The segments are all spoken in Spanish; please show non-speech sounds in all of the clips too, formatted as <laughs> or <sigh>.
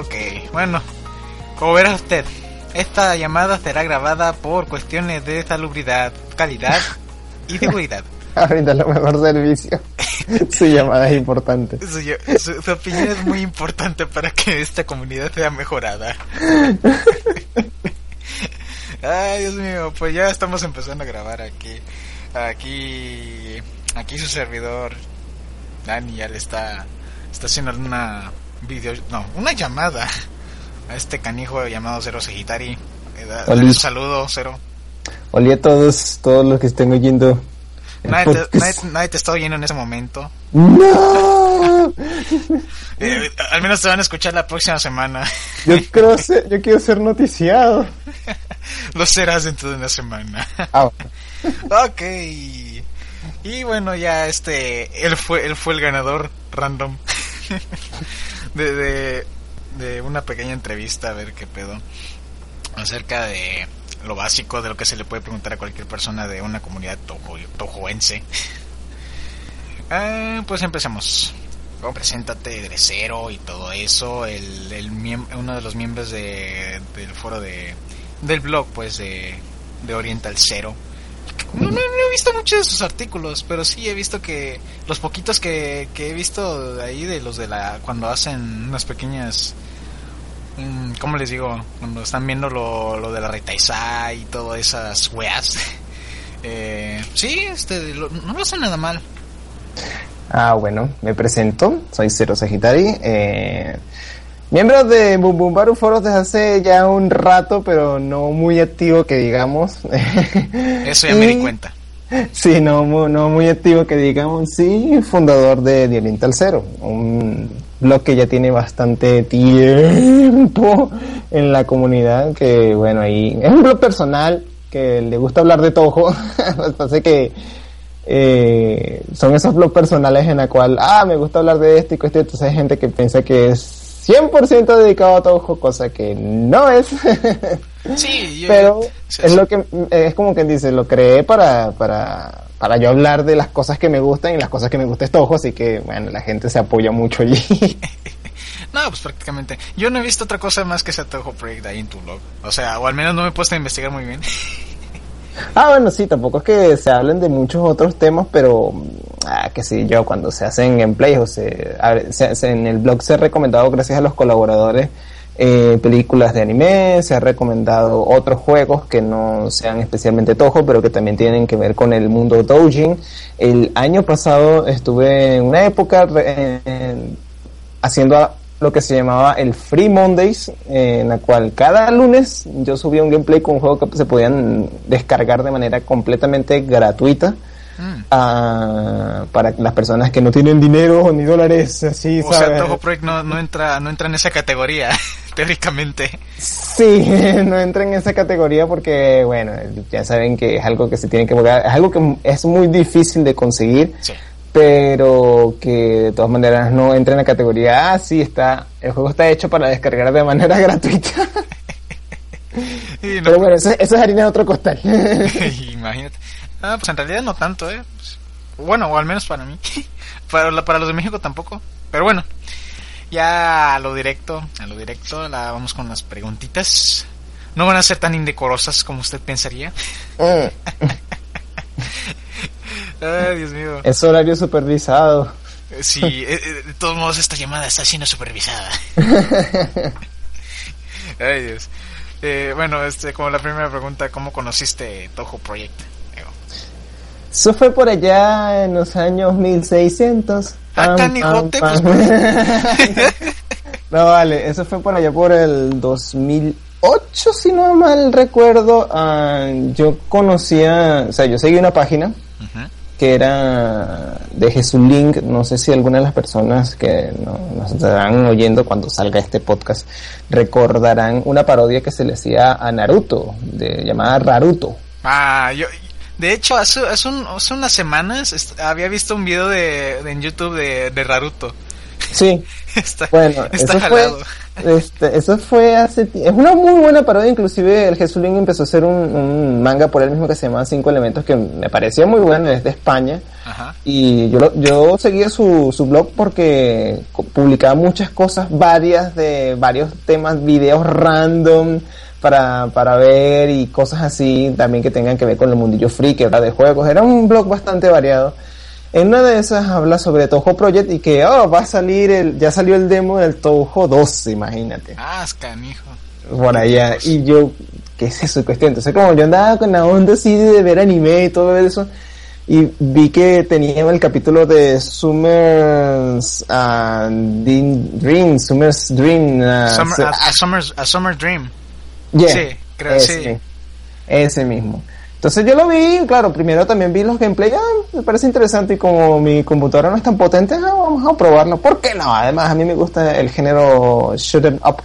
Ok. Bueno, como verá usted, esta llamada será grabada por cuestiones de salubridad, calidad y seguridad. <laughs> A brindar lo mejor servicio. <laughs> Su llamada es importante. Su, su- su opinión es muy importante para que esta comunidad sea mejorada. <laughs> Ay, Dios mío, pues ya estamos empezando a grabar aquí. Aquí, aquí su servidor, Dani, ya le está, está haciendo una video, no, una llamada a este canijo llamado Cero Sagitari. Eh, un saludo, Cero. Hola a todos, todos los que estén oyendo. Nadie te, nadie- nadie te está oyendo en ese momento. ¡No! <laughs> Eh, al menos te van a escuchar la próxima semana. Yo <laughs> quiero ser, yo quiero ser noticiado. <laughs> Lo serás dentro de una semana. Ah, ok. Y bueno, ya este, él fue, él fue el ganador random de, de, una pequeña entrevista, a ver qué pedo, acerca de lo básico de lo que se le puede preguntar a cualquier persona de una comunidad tojo, tojoense. <laughs> Ah, pues empecemos. Luego preséntate de cero y todo eso. El, el uno de los miembros de, del foro de del blog, pues de, de Oriental Cero. No, no, he visto muchos de sus artículos, pero sí he visto que los poquitos que, que he visto de ahí de los de la cuando hacen unas pequeñas mm, ¿cómo les digo? Cuando están viendo lo, lo de la Retaisai y todas esas weas. <laughs> Eh, sí, este, lo- no lo hacen nada mal. Ah, bueno, me presento, soy Cero Sagitari, eh, miembro de Bum Bum Baru Foros desde hace ya un rato, pero no muy activo que digamos. <laughs> Eso ya me di Y- cuenta. Sí, no, no muy activo que digamos, sí, fundador de The Oriental Cero, un blog que ya tiene bastante tiempo en la comunidad, que bueno, ahí es un blog personal que le gusta hablar de <laughs> pasa es que eh, son esos blogs personales en la cual, ah, me gusta hablar de esto y esto, entonces hay gente que piensa que es 100% dedicado a Toho, cosa que no es. Sí, yo- <laughs> Pero sí, es sí. lo que es como quien dice, lo creé para, para, para yo hablar de las cosas que me gustan y las cosas que me gusta es Toho, así que bueno, la gente se apoya mucho allí. <laughs> No, pues prácticamente. Yo no he visto otra cosa más que ese Toho Project ahí en tu blog. O sea, o al menos no me he puesto a investigar muy bien. <laughs> ah, bueno, sí, tampoco es que se hablen de muchos otros temas, pero ah, que sí, yo cuando se hacen gameplays o se, se- en el blog se ha recomendado gracias a los colaboradores eh, películas de anime, se ha recomendado otros juegos que no sean especialmente Toho, pero que también tienen que ver con el mundo Doujin. El año pasado estuve en una época haciendo lo que se llamaba el Free Mondays, en la cual cada lunes yo subía un gameplay con un juego que se podían descargar de manera completamente gratuita Mm. para las personas que no tienen dinero ni dólares, así, O sea. Toho Project no, no entra no entra en esa categoría, <laughs> teóricamente. Sí, <laughs> no entra en esa categoría porque, bueno, ya saben que es algo que se tiene que es algo que es muy difícil de conseguir, Sí. pero que de todas maneras no entra en la categoría, ah, sí, está, el juego está hecho para descargar de manera <laughs> gratuita. No- Pero bueno, eso, eso es harina de otro costal. Imagínate. Ah, pues en realidad no tanto, ¿eh? Bueno, o al menos para mí. <laughs> para, los de México tampoco. Pero bueno, ya a lo directo, a lo directo, la vamos con las preguntitas. No van a ser tan indecorosas como usted pensaría. Mm, <laughs> Ay, Dios mío. es horario supervisado. Sí, eh, eh, de todos modos esta llamada está siendo supervisada. <laughs> Ay, Dios. Eh, bueno, este, como la primera pregunta, ¿cómo conociste Toho Project? Eso fue por allá en los años 1600. Ah, Pam, canijote, pam, pam. <laughs> no, vale, eso fue por allá por el 2008, si no mal recuerdo. Ah, yo conocía, o sea, yo seguí una página que era de Jesús Link. No sé si alguna de las personas que no- nos estarán oyendo cuando salga este podcast recordarán una parodia que se le hacía a Naruto, de llamada Raruto. Ah, yo, de hecho, hace, hace, un- hace unas semanas había visto un video de, de- en YouTube de, de Raruto. Sí. <laughs> Está, Bueno, está eso jalado. fue, este, eso fue hace es una muy buena parodia, inclusive el Jesulín empezó a hacer un, un manga por él mismo que se llama Cinco Elementos que me parecía muy bueno, es de España Ajá. y yo, lo- yo seguía su, su blog porque publicaba muchas cosas varias de varios temas, videos random para, para ver y cosas así también que tengan que ver con el mundillo era de juegos, era un blog bastante variado. En una de esas habla sobre Touhou Project y que oh, va a salir el, ya salió el demo del Touhou 12, imagínate. Ah, canijo. por allá. y yo qué es eso cuestión. Entonces como yo andaba con la onda así de ver anime y todo eso y vi que tenía el capítulo de Summer's ah, Dream, Summer's Dream ah, Summer- a, a Summer's- a Summer Dream. Yeah, sí, creo, ese, sí. ese mismo entonces yo lo vi claro primero también vi los gameplay ah, me parece interesante y como mi computadora no es tan potente ah, vamos a probarlo ¿por qué no? además a mí me gusta el género shoot 'em up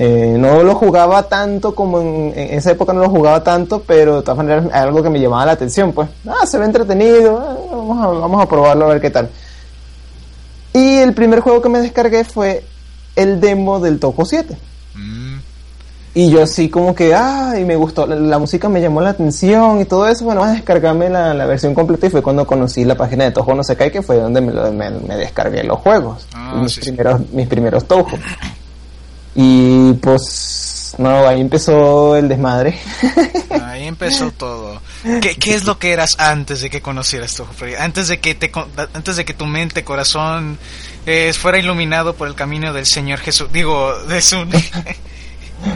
eh, no lo jugaba tanto como en, en esa época no lo jugaba tanto, pero de todas maneras es algo que me llamaba la atención, pues, ah, se ve entretenido, ah, vamos, a, vamos a probarlo a ver qué tal. Y el primer juego que me descargué fue el demo del Toco 7. Y yo así como que, ah, y me gustó, la, la música me llamó la atención y todo eso, bueno, vas a descargarme la, la versión completa y fue cuando conocí la página de Toho no se cae, que fue donde me, me, me descargué los juegos, Ah, mis, sí, sí. primeros, mis primeros Toho. Y pues, no, ahí empezó el desmadre. <laughs> ahí empezó todo. ¿Qué, ¿Qué es lo que eras antes de que conocieras tu Antes de que te antes de que tu mente, corazón eh, fuera iluminado por el camino del Señor Jesús, digo, de su <laughs>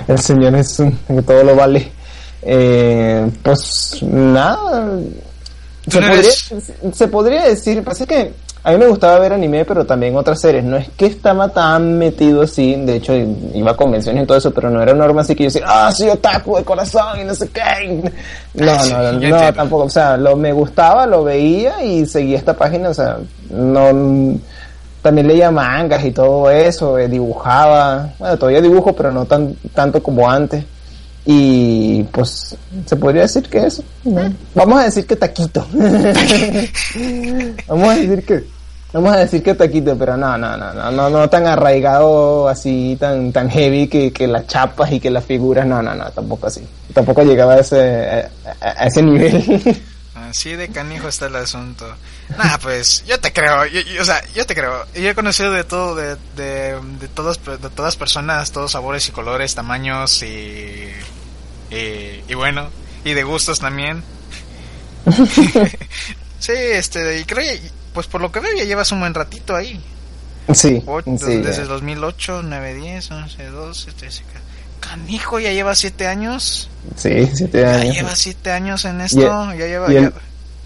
el Señor es un, que todo lo vale. Eh, pues nada. Se no podría, se podría decir, pasa que a mí me gustaba ver anime, pero también otras series. No es que estaba tan metido así, de hecho iba a convenciones y todo eso, pero no era norma así que yo decía, ah, soy otaku de corazón y no sé qué. No, no, no, entiendo. tampoco. O sea, lo me gustaba, lo veía y seguía esta página, o sea, no también leía mangas y todo eso, eh, dibujaba, bueno, todavía dibujo, pero no tan tanto como antes. Y pues se podría decir que eso. ¿no? Vamos a decir que taquito. <laughs> vamos a decir que vamos a decir que taquito, pero no, no, no, no, no, no tan arraigado así, tan tan heavy que, que las chapas y que las figuras, no, no, no, tampoco así. Tampoco llegaba a ese a, a ese nivel. <laughs> Así de canijo está el asunto. Nah, pues yo te creo, yo, yo- o sea, yo te creo. Yo he conocido de todo, de, de, de, todas, de todas personas, todos sabores y colores, tamaños y, y, y bueno, y de gustos también. <laughs> sí, este, y creo, pues por lo que veo ya llevas un buen ratito ahí. sí, sí. desde el 2008, 9, 10, 11, 12, 13. Canijo, ya lleva 7 años. Sí, siete Ya años. lleva 7 años en esto. Y ya lleva. y el- ya-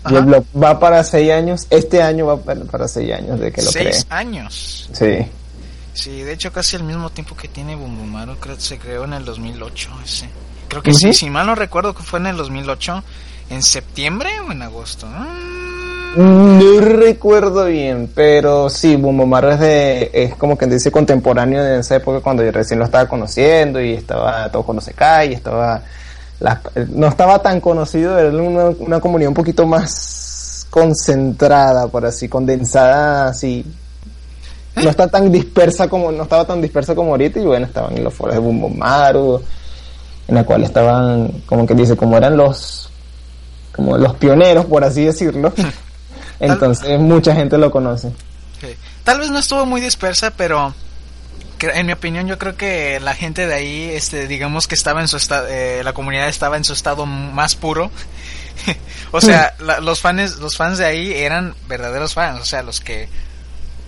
Ajá. blog va para seis años. Este año va para, seis años de que lo. Seis años. Sí. Sí, de hecho casi al mismo tiempo que tiene Bumbumaru, creo que se creó en el 2008 ese. Creo que sí, si mal no recuerdo que fue en el 2008, en septiembre o en agosto. Mm, No recuerdo bien, pero sí, Bumbomaru es de, es como que dice contemporáneo de esa época cuando yo recién lo estaba conociendo y estaba todo cuando se cae y estaba, la- no estaba tan conocido, era una, una comunidad un poquito más concentrada, por así, condensada, así. No está tan dispersa como, no estaba tan dispersa como ahorita y bueno, estaban en los foros de Bumbomaru, en la cual estaban, como que dice, como eran los, como los pioneros, por así decirlo. <laughs> Entonces mucha gente lo conoce. Tal vez no estuvo muy dispersa, pero en mi opinión yo creo que la gente de ahí, este, digamos que estaba en su estado, la comunidad estaba en su estado más puro. <laughs> o sea, la- los fans, los fans de ahí eran verdaderos fans, o sea, los que,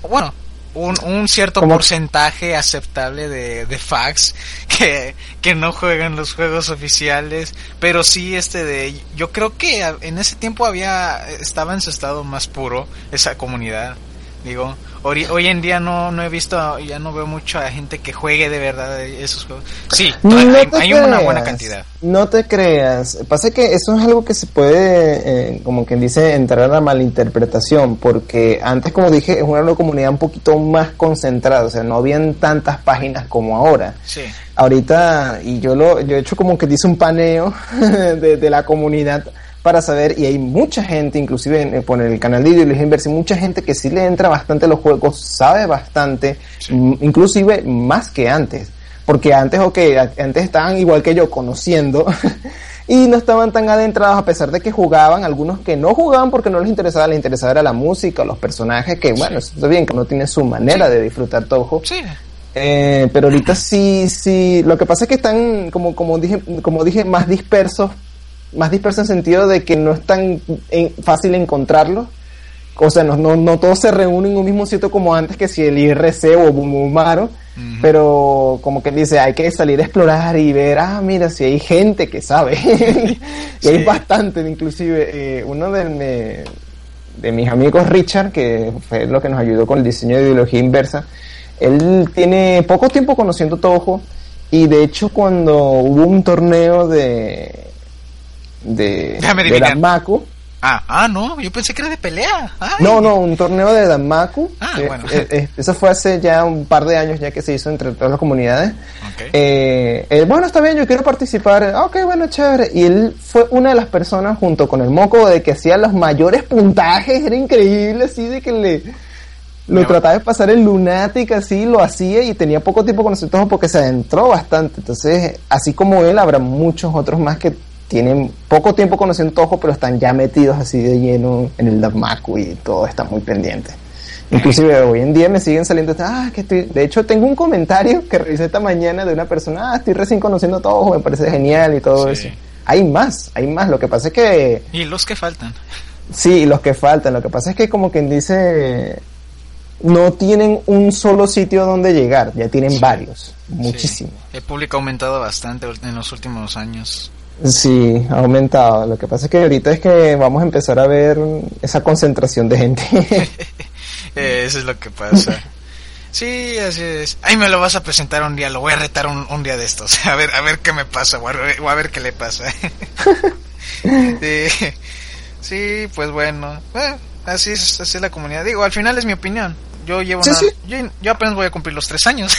bueno, un, un cierto porcentaje aceptable de, de fags <laughs> que, que no juegan los juegos oficiales, pero sí este de, yo creo que en ese tiempo había, estaba en su estado más puro esa comunidad. Digo, hoy, hoy en día no, no he visto, ya no veo mucho a gente que juegue de verdad esos juegos. Sí, No hay, una buena cantidad. No te creas. Pasa que eso es algo que se puede, eh, como quien dice, entrar a la malinterpretación, porque antes, como dije, es una comunidad un poquito más concentrada, o sea, no habían tantas páginas como ahora. Sí. Ahorita, y yo lo, yo he hecho como que dice un paneo <laughs> de, de la comunidad para saber, y hay mucha gente, inclusive en, por el canal de Ideología Inversa, mucha gente que sí le entra bastante a los juegos, sabe bastante, inclusive más que antes. Porque antes, ok, antes estaban igual que yo conociendo <laughs> y no estaban tan adentrados a pesar de que jugaban, algunos que no jugaban porque no les interesaba, les interesaba era la música, los personajes, que bueno, eso está bien, que uno tiene su manera de disfrutar Toho. Sí. Eh, pero ahorita sí, sí, lo que pasa es que están, como, como dije, como dije, más dispersos, más dispersos en sentido de que no es tan fácil encontrarlos o sea, no, no, no todos se reúnen en un mismo sitio como antes que si el IRC o Bumumaro, pero como que dice, hay que salir a explorar y ver, ah, mira, si hay gente que sabe, <laughs> y hay bastante, inclusive, eh, uno de, de mis amigos, Richard, que fue lo que nos ayudó con el diseño de ideología inversa, él tiene poco tiempo conociendo Toho, y de hecho cuando hubo un torneo de de, de Damaku, Ah, ah, no, yo pensé que era de pelea. No, no, un torneo de Damaku. Ah, bueno. Eh, eh, eso fue hace ya un par de años ya que se hizo entre todas las comunidades. Eh, bueno, está bien, yo quiero participar. Ah, ok, bueno, chévere. Y él fue una de las personas junto con el Moco de que hacía los mayores puntajes. Era increíble, así de que le... Lo trataba de pasar el lunática, así lo hacía y tenía poco tiempo con nosotros porque se adentró bastante. Entonces, así como él, habrá muchos otros más que tienen poco tiempo conociendo Toho, pero están ya metidos así de lleno en el Damaku y todo está muy pendiente. Inclusive hoy en día me siguen saliendo, ah, que estoy, de hecho tengo un comentario que revisé esta mañana de una persona, ah, estoy recién conociendo Toho, me parece genial y todo eso. Hay más, hay más, lo que pasa es que... Y los que faltan. Sí, los que faltan, lo que pasa es que como quien dice, no tienen un solo sitio donde llegar, ya tienen varios, muchísimos. El público ha aumentado bastante en los últimos años. Sí, ha aumentado. Lo que pasa es que ahorita es que vamos a empezar a ver esa concentración de gente. <laughs> Eso es lo que pasa. Sí, así es. Ahí me lo vas a presentar un día, lo voy a retar un, día de estos. <laughs> A ver, a ver qué me pasa, o a, ver qué le pasa. <laughs> sí, pues bueno. así es, así es la comunidad. Digo, al final es mi opinión. Yo llevo Yo, yo apenas voy a cumplir los tres años.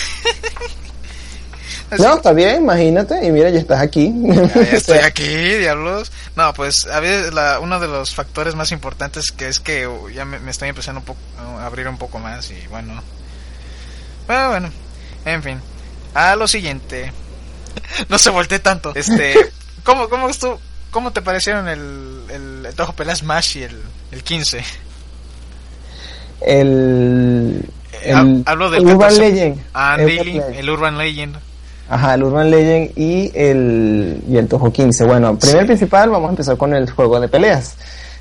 No, está bien, imagínate, y mira, ya estás aquí. Ya, <laughs> estoy aquí, diablos. No, pues a veces la, uno de los factores más importantes que es que ya me, estoy empezando un poco, a abrir un poco más y bueno. Bueno, bueno, en fin. A lo siguiente. <laughs> no se volteé tanto. Este, <laughs> ¿cómo, cómo, estuvo, cómo te parecieron el, el, el Toho Pelea Smash y el, el 15? El... el Hablo del Urban Legend. Ah, el Urban Legend. Ajá, el Urban Legend y el, y el Toho 15. Bueno, primero principal, vamos a empezar con el juego de peleas.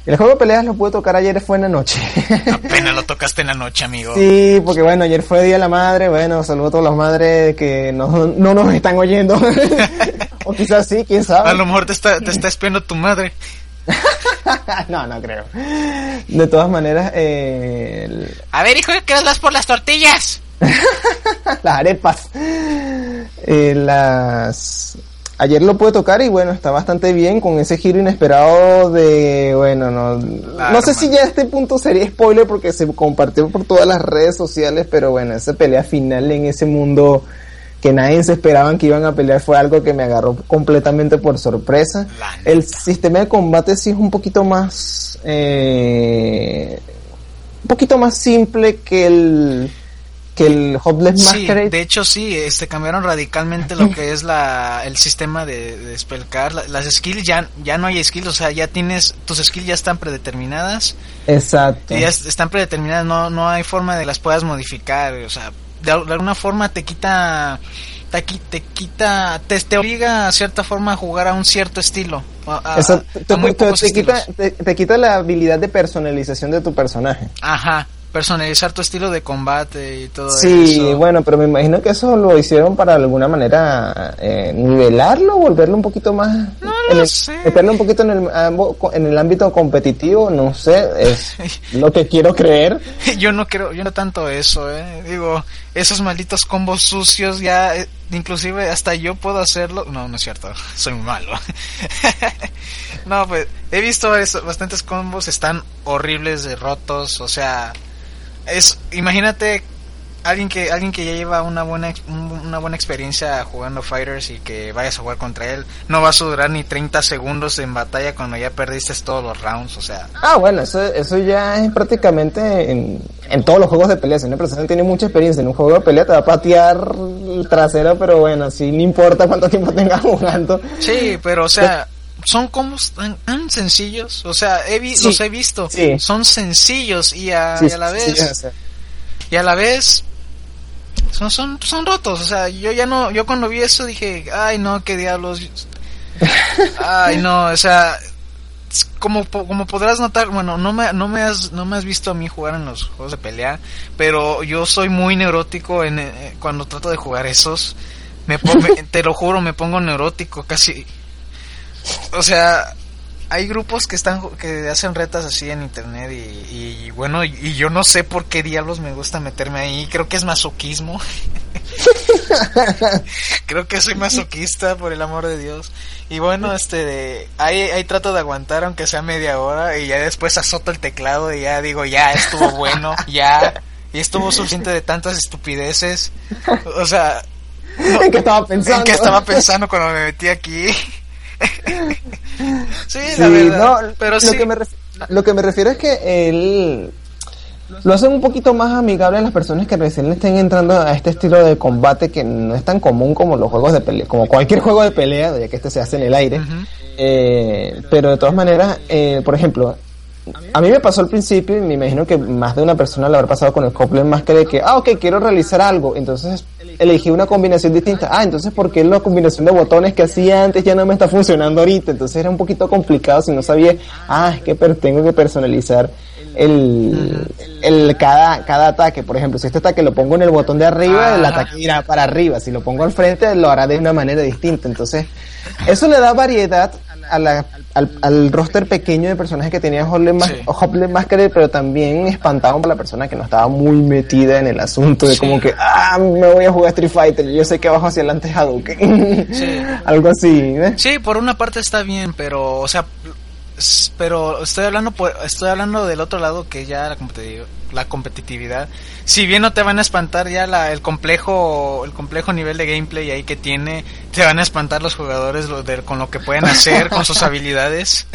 El juego de peleas lo pude tocar ayer, fue en la noche. <laughs> Apenas lo tocaste en la noche, amigo. Sí, porque bueno, ayer fue Día de la Madre. Bueno, saludo a todas las madres que no, no nos están oyendo. <laughs> o quizás sí, quién sabe. A lo mejor te está, te está espiando tu madre. <laughs> no, no creo. De todas maneras, eh... A ver, hijo, ¿qué las por las tortillas? <laughs> las arepas. Eh, las ayer lo pude tocar y bueno, está bastante bien con ese giro inesperado de, bueno, no, no sé si ya a este punto sería spoiler porque se compartió por todas las redes sociales, pero bueno, esa pelea final en ese mundo que nadie se esperaban que iban a pelear fue algo que me agarró completamente por sorpresa. El sistema de combate sí es un poquito más, eh, un poquito más simple que el que el Hopeless Masquerade. de hecho sí, este cambiaron radicalmente lo que es la el sistema de, de spellcar, las skills ya ya no hay skills, o sea, ya tienes tus skills ya están predeterminadas. Exacto. Ya están predeterminadas, no no hay forma de las puedas modificar, o sea, de, alguna forma te quita te, te quita te, te, obliga a cierta forma a jugar a un cierto estilo te, quita, te, quita la habilidad de personalización de tu personaje. Ajá personalizar tu estilo de combate y todo eso. Sí, bueno, pero me imagino que eso lo hicieron para alguna manera eh, nivelarlo, volverlo un poquito más... No lo sé. Meterlo un poquito en el, en el ámbito competitivo, no sé, es <laughs> lo que quiero creer. yo no creo, yo no tanto eso, eh. Digo, esos malditos combos sucios ya, eh, inclusive hasta yo puedo hacerlo. No, no es cierto, <laughs> soy malo. <laughs> no, pues he visto bastantes combos, están horribles de rotos, o sea es imagínate alguien que alguien que ya lleva una buena una buena experiencia jugando fighters y que vayas a jugar contra él no vas a durar ni 30 segundos en batalla cuando ya perdiste todos los rounds o sea. Ah bueno eso, eso ya es prácticamente en, en todos los juegos de pelea. Si una persona tiene mucha experiencia en un juego de pelea te va a patear el trasero pero bueno si no importa cuánto tiempo tengas <laughs> jugando. Sí pero o sea son como tan, sencillos. O sea he los he visto. Son sencillos y a, la vez y a la vez son, son, son rotos, o sea, yo ya no, yo cuando vi eso dije, ay no, qué diablos, ay no, o sea, como, como podrás notar, bueno, no me, no me has, no me has visto a mí jugar en los juegos de pelea, pero yo soy muy neurótico en, eh, cuando trato de jugar esos, me, te lo juro, me pongo neurótico casi, o sea, hay grupos que están que hacen retas así en internet y, bueno y, yo no sé por qué diablos me gusta meterme ahí. Creo que es masoquismo. <laughs> Creo que soy masoquista por el amor de Dios. Y bueno este ahí, ahí trato de aguantar aunque sea media hora y ya después azoto el teclado y ya digo ya estuvo bueno ya. Y estuvo suficiente de tantas estupideces. O sea <laughs> ¿En qué estaba pensando? ¿En qué estaba pensando cuando me metí aquí? <laughs> sí, la verdad. pero lo, que me lo que me refiero es que él lo hacen un poquito más amigable a las personas que recién estén entrando a este estilo de combate que no es tan común como los juegos de pelea, como cualquier <laughs> juego de pelea, ya que este se hace en el aire. Eh, pero de todas maneras, eh, por ejemplo, a mí me pasó al principio y me imagino que más de una persona le habrá pasado con el Coupling más que de que, ah, ok, quiero realizar algo. Entonces elegí una combinación distinta. Ah, entonces, ¿por qué la combinación de botones que hacía antes ya no me está funcionando ahorita? Entonces era un poquito complicado si no sabía, ah, es que tengo que personalizar el, el cada, cada ataque. Por ejemplo, si este ataque lo pongo en el botón de arriba, el ataque irá para arriba. Si lo pongo al frente, lo hará de una manera distinta. Entonces, eso le da variedad a la al, roster pequeño de personajes que tenía Hopley Masquerade, pero también espantaban para la persona que no estaba muy metida en el asunto de como que, ah, me voy a jugar Street Fighter, yo sé que abajo hacia adelante es Hadouken. <laughs> Algo así. ¿eh? Sí, por una parte está bien, pero, o sea, pero estoy hablando estoy hablando del otro lado que ya la, la competitividad. Si bien no te van a espantar ya la, el complejo el complejo nivel de gameplay ahí que tiene te van a espantar los jugadores con lo que pueden hacer con sus <laughs> habilidades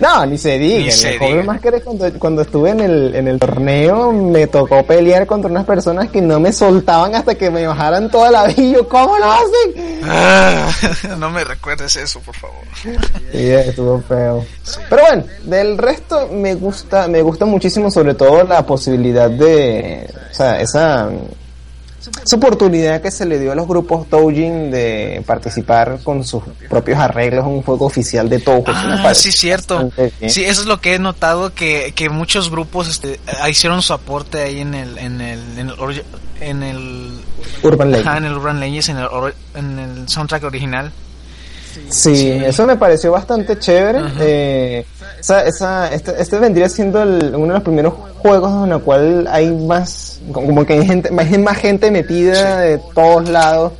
No, ni se diga. Ni más que cuando, cuando estuve en el, en el torneo me tocó pelear contra unas personas que no me soltaban hasta que me bajaran toda la vida. ¿Cómo lo hacen? Ah, <laughs> no me recuerdes eso, por favor. Sí, estuvo feo. Pero bueno, del resto me gusta, me gusta muchísimo sobre todo la posibilidad de, o sea, esa esa oportunidad que se le dio a los grupos Toujin de participar con sus propios arreglos en un juego oficial de Touhou. Ah, sí, cierto. Sí, eso es lo que he notado, que, que muchos grupos este, hicieron su aporte ahí en el, en el, en el, Urban Legends. en el Urban Legends, en el, en el soundtrack original. Sí, eso me pareció bastante chévere. Eh, esa, esa, este, este vendría siendo uno de los primeros juegos en el cual hay más, como que hay gente, más, más gente metida de todos lados.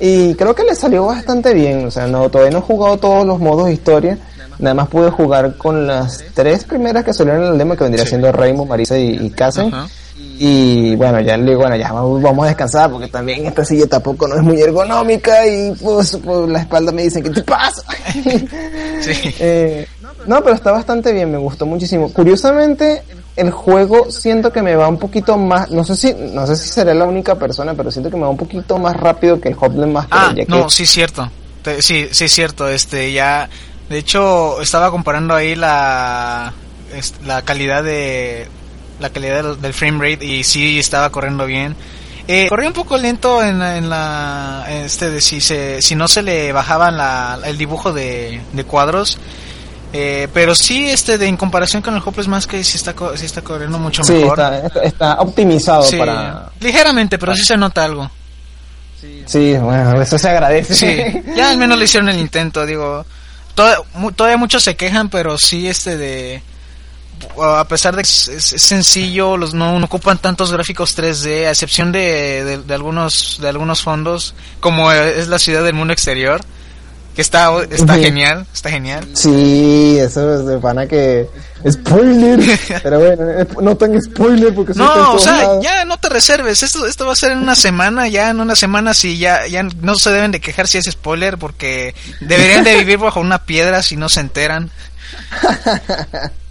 Y creo que le salió bastante bien. O sea, no, todavía no he jugado todos los modos de historia. Nada más pude jugar con las tres primeras que salieron en el demo, que vendría siendo Rainbow, Marisa y, y. Y bueno, ya le digo, bueno, ya vamos a descansar porque también esta silla tampoco no es muy ergonómica y pues, pues la espalda me dicen, ¿qué te pasa? <laughs> sí. <laughs> Eh, no, pero está bastante bien, me gustó muchísimo. Curiosamente, el juego siento que me va un poquito más, no sé si, no sé si seré la única persona, pero siento que me va un poquito más rápido que el Hotline Master. Ah, no, sí cierto. Sí, sí cierto, este ya de hecho estaba comparando ahí la la calidad de la calidad del, frame rate y sí estaba corriendo bien. Eh, corría un poco lento en, en la este de si se si no se le bajaban la, el dibujo de, de cuadros. Eh, pero sí este de en comparación con el Hopeless más que sí está sí está corriendo mucho mejor. está, está optimizado para ligeramente pero sí se nota algo. Sí bueno eso se agradece. Sí ya al menos le hicieron el <laughs> intento digo. Todavía muchos se quejan pero sí este de a pesar de que es, sencillo, los no, ocupan tantos gráficos 3D, a excepción de, de, algunos de algunos fondos, como es la ciudad del mundo exterior. Que está, está genial, está genial. Sí, eso es de pana que... Spoiler. <laughs> Pero bueno, no tan spoiler porque... No, o sea, ya no te reserves. Esto, esto va a ser en una semana, ya en una semana si ya, ya no se deben de quejar si es spoiler porque deberían de vivir bajo una piedra si no se enteran. <laughs>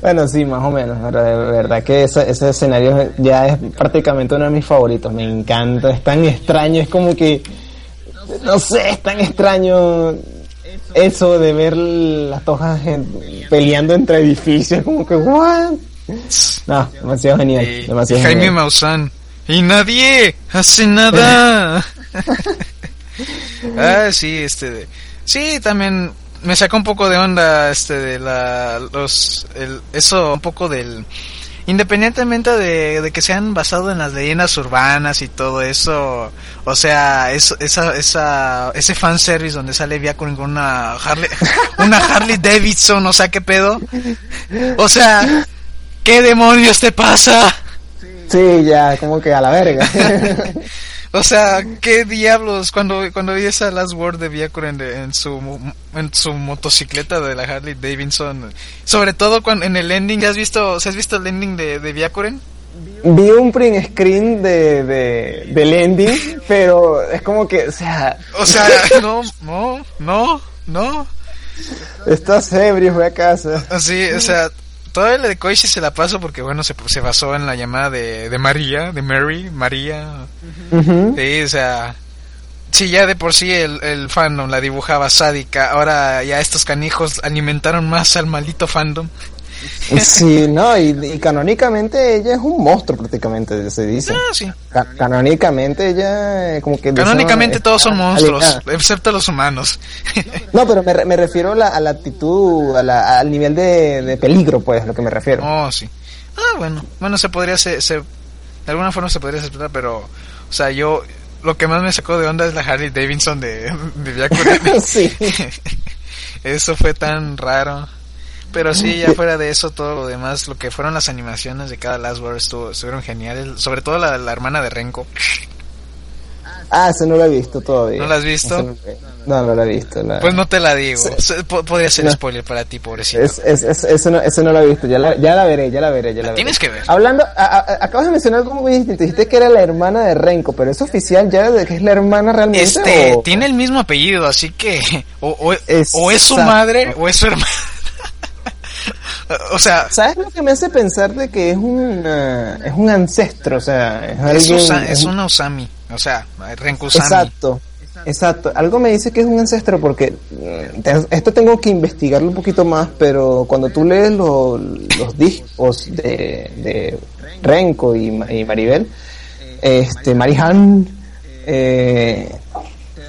bueno, sí, más o menos. Pero de verdad que ese, ese escenario ya es prácticamente uno de mis favoritos. Me encanta, es tan extraño, es como que no sé, es tan extraño eso de ver las tojas peleando entre edificios, como que, ¿what? No, demasiado genial. demasiado Jaime Maussan. Y nadie hace nada. <laughs> <laughs> ah, sí, este. Sí, también me sacó un poco de onda, este, de la. Los. El, eso, un poco del independientemente de, de, que sean basado en las leyendas urbanas y todo eso, o sea, es, esa, esa, ese fanservice donde sale Via con una Harley, <laughs> una Harley Davidson, o sea, qué pedo. O sea, ¿qué demonios te pasa? Sí, ya, como que a la verga. <laughs> O sea, qué diablos cuando cuando vi esa Last Word de Byakuren en su en su motocicleta de la Harley Davidson, sobre todo cuando en el ending, ¿has visto, has visto el ending de de? Vi un print screen de, de del ending, pero es como que, o sea, o sea, no, no, no, no. Estás ebrio, voy a casa. Sí, o sea, todo el de Koichi se la paso porque, bueno, se, se basó en la llamada de, de María, de Mary, María. Sí, o sea, sí, ya de por sí el, el fandom la dibujaba sádica. Ahora ya estos canijos alimentaron más al maldito fandom. Sí, no, y, canónicamente ella es un monstruo prácticamente, se dice. Ah, sí. canónicamente ella como que... Canónicamente todos son monstruos, excepto los humanos. no, pero me, me refiero a la, a la actitud, a la, al nivel de, de, peligro, pues, lo que me refiero. Oh, sí. Ah, bueno, bueno, se podría se, de alguna forma se podría aceptar, pero, o sea, yo, lo que más me sacó de onda es la Harley Davidson de, de <laughs> sí. <laughs> Eso fue tan raro. Pero sí, ya fuera de eso, todo lo demás, lo que fueron las animaciones de cada Last Word estuvo, estuvieron geniales. Sobre todo la, la hermana de Renko. Ah, ese no lo he visto todavía. ¿No lo has visto? No, no, lo he visto. Pues no te la digo. Podría ser spoiler para ti, pobrecito. Es, es, es, eso, no, eso no lo he visto. Ya la, ya la veré, ya la veré, ya la, veré. Tienes que ver. Hablando, acabas de mencionar algo muy distinto. Dijiste que era la hermana de Renko, pero es oficial ya de que es la hermana realmente. Este, tiene el mismo apellido, así que o, o, o es su madre o es su hermana. O sea... ¿Sabes lo que me hace pensar de que es un, es un ancestro? O sea, es, es, una Usami, o sea, Renkusami. Exacto. Exacto, algo me dice que es un ancestro porque mm, esto tengo que investigarlo un poquito más, pero cuando tú lees los discos de, de Renko y, Maribel, este Marihan, eh,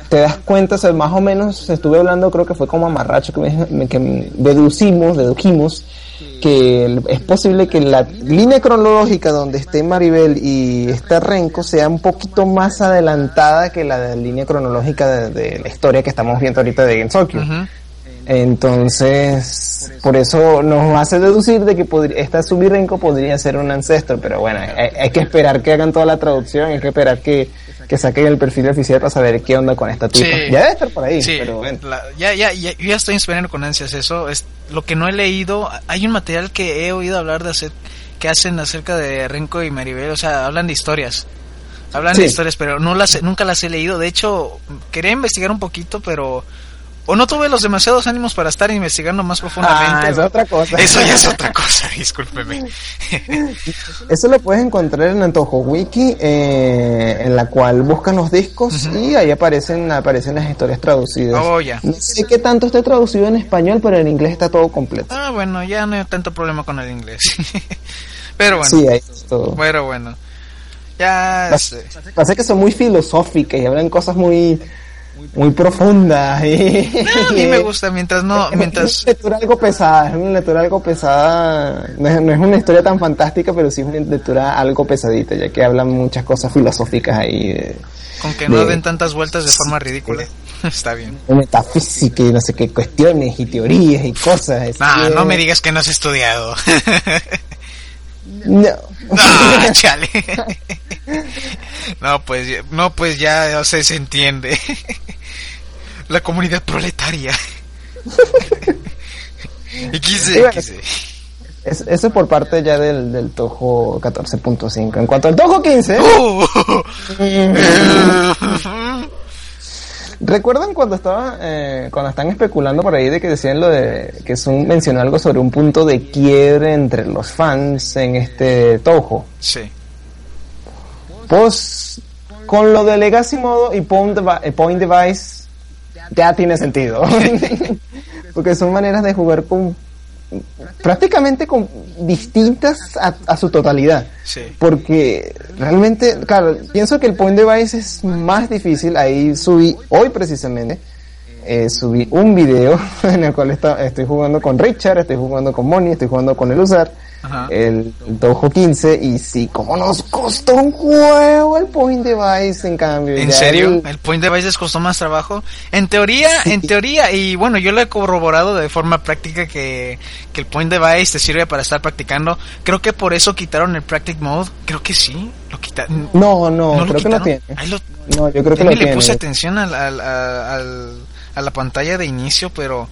te das cuenta, o más o menos estuve hablando, creo que fue como amarracho que, me, que deducimos, dedujimos que es posible que la línea cronológica donde esté Maribel y está Renko sea un poquito más adelantada que la línea cronológica de, la historia que estamos viendo ahorita de Gensokyo. Entonces, por eso nos hace deducir de que esta Renko podría ser un ancestro, pero bueno, hay, que esperar que hagan toda la traducción, hay que esperar que, que saquen el perfil oficial para saber qué onda con esta tipa. Ya debe estar por ahí, pero bueno. ya, ya, ya, yo ya estoy esperando con ansias eso. Es lo que no he leído. Hay un material que he oído hablar de hacer, que hacen acerca de Renko y Maribel, o sea, hablan de historias. Hablan de historias, pero no las, nunca las he leído. De hecho, quería investigar un poquito, pero o no tuve los demasiados ánimos para estar investigando más profundamente. Ah, es otra cosa. Eso ya es otra cosa, <laughs> discúlpeme. <laughs> Eso lo puedes encontrar en Antojo Wiki, eh, en la cual buscan los discos y ahí aparecen aparecen las historias traducidas. Oh, ya. No sé qué tanto está traducido en español, pero en inglés está todo completo. Ah, bueno, ya no hay tanto problema con el inglés. <laughs> pero bueno. Sí, ahí está todo. Pero bueno. Ya. Pasa que son muy filosóficas y hablan cosas muy muy profunda. <laughs> Y, a mí me gusta, mientras no... mientras... Es una lectura algo pesada, es una lectura algo pesada, no es, una historia tan fantástica, pero sí es una lectura algo pesadita, ya que hablan muchas cosas filosóficas ahí. Con que no den tantas vueltas de forma ridícula. <laughs> Está bien. Metafísica y no sé qué cuestiones y teorías y cosas. Ah, no me digas que no has estudiado. <laughs> No. No, <laughs> chale. No, pues, no, pues ya, o sea, se entiende. la comunidad proletaria. Y bueno, XD. Es- eso por parte ya del, del Tojo 14.5. En cuanto al Tojo 15, ¡Oh! ¿Recuerdan cuando estaba, eh, cuando están especulando por ahí de que decían lo de que Sun mencionó algo sobre un punto de quiebre entre los fans en este Tojo? Sí. Pues con lo de Legacy Modo y Point, Devi- eh, Point Device ya tiene sentido. <laughs> Porque son maneras de jugar con prácticamente con distintas a, a su totalidad. Sí. Porque realmente, claro, pienso que el Point Device es más difícil. Ahí subí, hoy precisamente, eh, subí un video <laughs> en el cual está- estoy jugando con Richard, estoy jugando con Moni, estoy jugando con el Usar, Ajá. el, Touhou 15, y sí, como nos costó un juego el Point Device, en cambio. ¿En serio? el- ¿El Point Device les costó más trabajo? En teoría, en teoría, y bueno, yo lo he corroborado de forma práctica que, que el Point Device te sirve para estar practicando. Creo que por eso quitaron el Practice Mode. Creo que sí, lo quitaron. No, no, ¿No lo creo que no tiene. Lo- No, yo creo que le tiene. puse atención al, al- a- al- a la pantalla de inicio, pero...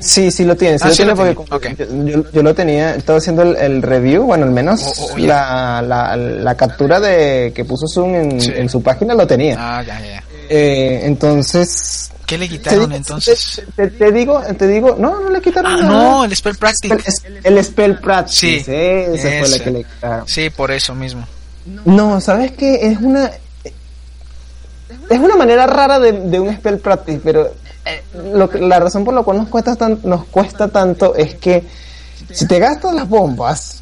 Sí, sí lo tiene, sí Ah, lo sí tiene lo porque yo, yo- yo lo tenía, estaba haciendo el, el review, bueno, al menos Oh, oh, la, la, la captura de que puso Zoom en, Sí. en su página lo tenía. Ah, ya, ya. Eh, entonces, ¿Qué le te, quitaron digo- entonces? te- te- te digo, te digo, no, no le quitaron Ah, nada. no, el Spell Practice. El, el spell practice, Sí, ese fue el que le quitaron. Sí, por eso mismo. No, ¿sabes qué? Es una... Es una manera rara de, de un spell practice, pero lo que- la razón por la cual nos cuesta, tan- nos cuesta tanto es que si te gastas las bombas,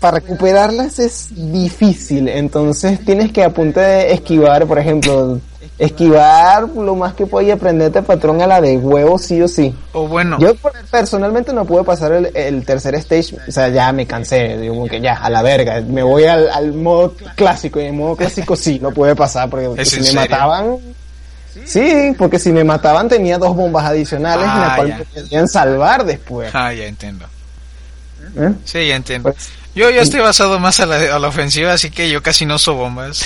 para recuperarlas es difícil, entonces tienes que a punta de esquivar, por ejemplo, esquivar lo más que puedas y aprenderte patrón a la de huevo sí o sí. O bueno, Yo personalmente no pude pasar el, el tercer stage, o sea, ya me cansé, digo que ya, a la verga, me voy al, al modo clásico y en modo clásico sí, no pude pasar porque ¿Es si me serio? mataban, sí, porque si me mataban tenía dos bombas adicionales en Ah, las cuales ya. me podían salvar después. ah, ya entiendo. ¿eh? Sí, ya entiendo. Pues, Yo, yo estoy basado más a la, a la ofensiva, así que yo casi no uso bombas.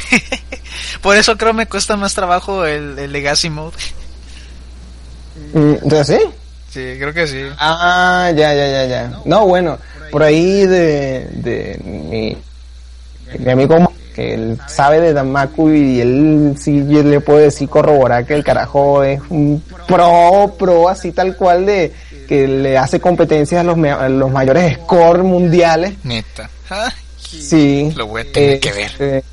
<laughs> Por eso creo me cuesta más trabajo el, el Legacy Mode. mm, ¿ya sí? Sí, creo que sí. Ah, ya, ya, ya, ya. No, bueno, por ahí de, de mi, mi amigo que él sabe de Damaku y él sí yo le puedo decir corroborar que el carajo es un pro, pro así tal cual de que le hace competencias a los, a los mayores score mundiales. Neta. Ah, Sí. Lo voy a tener que ver. Este,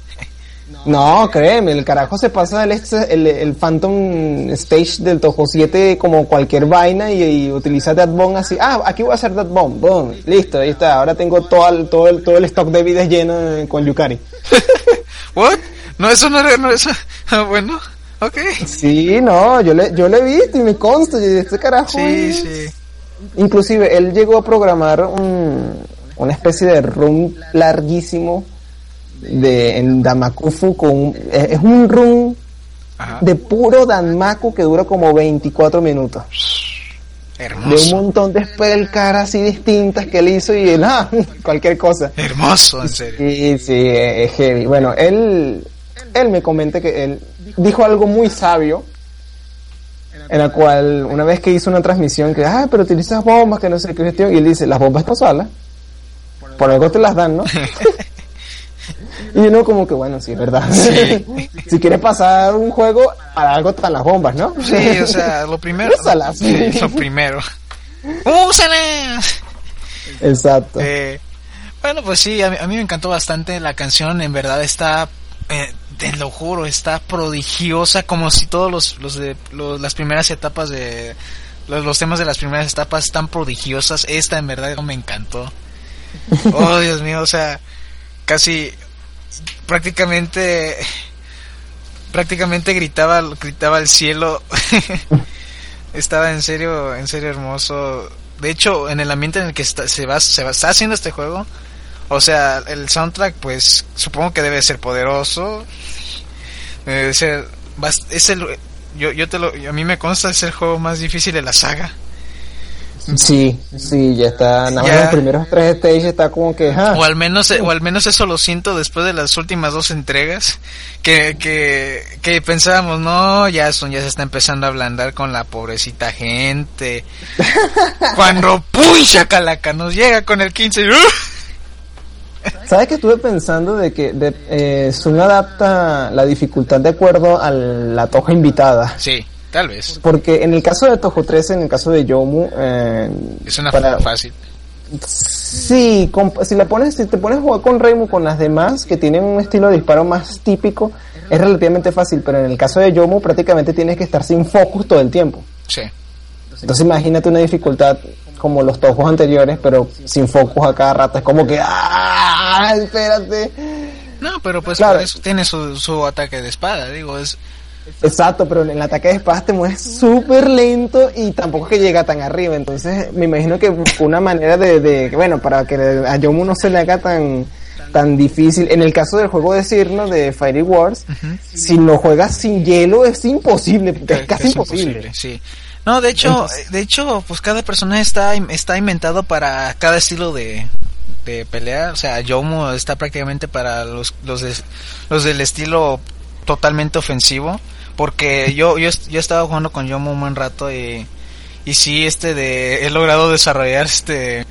No, créeme, el carajo se pasa el, el, el Phantom Stage del Toho 7 como cualquier vaina y, y utiliza Dead Bomb así. Ah, aquí voy a hacer Dead Bomb. Boom, listo, ahí está. Ahora tengo todo el, todo el, todo el stock de vidas lleno con Yukari. <laughs> ¿What? No, eso no era, no, eso. <laughs> Ah, bueno, ok. Sí, no, yo le, yo le visto y me consta. y este carajo. Sí, es- sí. Inclusive, él llegó a programar un, una especie de run larguísimo de, en Damakufu con un- es es un run Ajá. de puro Danmaku que dura como 24 minutos. De un montón de caras así distintas que él hizo y <laughs> él, ah, cualquier cosa. Hermoso, en serio. Sí, sí, es heavy. Bueno, él, él me comenta que él dijo algo muy sabio, en la cual una vez que hizo una transmisión que, ah, pero utilizas bombas, que no sé qué cuestión, y él dice, las bombas para usarlas, por algo te las dan, ¿no? <laughs> y uno como que, bueno, sí, es verdad. Sí. <laughs> si quieres pasar un juego, para algo están las bombas, ¿no? Sí, o sea, lo primero. <laughs> Úsalas. Sí, lo primero. ¡Úsalas! Exacto. Eh, bueno, pues sí, a mí, a mí me encantó bastante la canción, en verdad está, eh, te lo juro, está prodigiosa, como si todos los, los de los- las primeras etapas de los, los temas de las primeras etapas están prodigiosas. Esta en verdad me encantó. <laughs> Oh, Dios mío, o sea, casi prácticamente prácticamente gritaba gritaba al cielo. <laughs> Estaba en serio, en serio hermoso. De hecho, en el ambiente en el que se va, se va, está haciendo este juego, o sea, el soundtrack, pues, supongo que debe ser poderoso. Debe ser, es el, yo, yo te lo, a mí me consta es el juego más difícil de la saga. Sí, sí, ya está. Nada más Ya. los primeros tres stages está como que. ah, O al menos, o al menos eso lo siento después de las últimas dos entregas, que, que, que pensábamos, no, ya son, ya se está empezando a ablandar con la pobrecita gente. <laughs> Cuando ¡pum! Chacalaca nos llega con el 15 y, ¡uh! ¿Sabes que estuve pensando de que de, eh, Zoom adapta la dificultad de acuerdo a la toja invitada? Sí, tal vez. Porque en el caso de Tojo 13, en el caso de Yomu, eh, Es una para- fácil. Sí, si la pones, si te pones a jugar con Reimu con las demás que tienen un estilo de disparo más típico, es relativamente fácil, pero en el caso de Yomu prácticamente tienes que estar sin focus todo el tiempo. Sí. Entonces imagínate una dificultad como los tojos anteriores, pero sin focus a cada rato. Es como que ¡ah! Espérate. No, pero pues Claro. por eso tiene su, su ataque de espada, digo, es... Exacto, pero en el ataque de espadas te mueves súper lento y tampoco es que llega tan arriba. Entonces me imagino que buscó una manera de, bueno, para que a Yomu no se le haga tan tan difícil. En el caso del juego de Cirno, de Fiery Wars, si lo juegas sin hielo es imposible, es casi imposible. Sí. No, de hecho, de hecho, pues cada personaje está, está inventado para cada estilo de, de pelea. O sea, Yomu está prácticamente para los, los, de- los del estilo totalmente ofensivo. Porque yo, yo, yo he estado jugando con Yomu un buen rato y, y sí, este de, he logrado desarrollar este,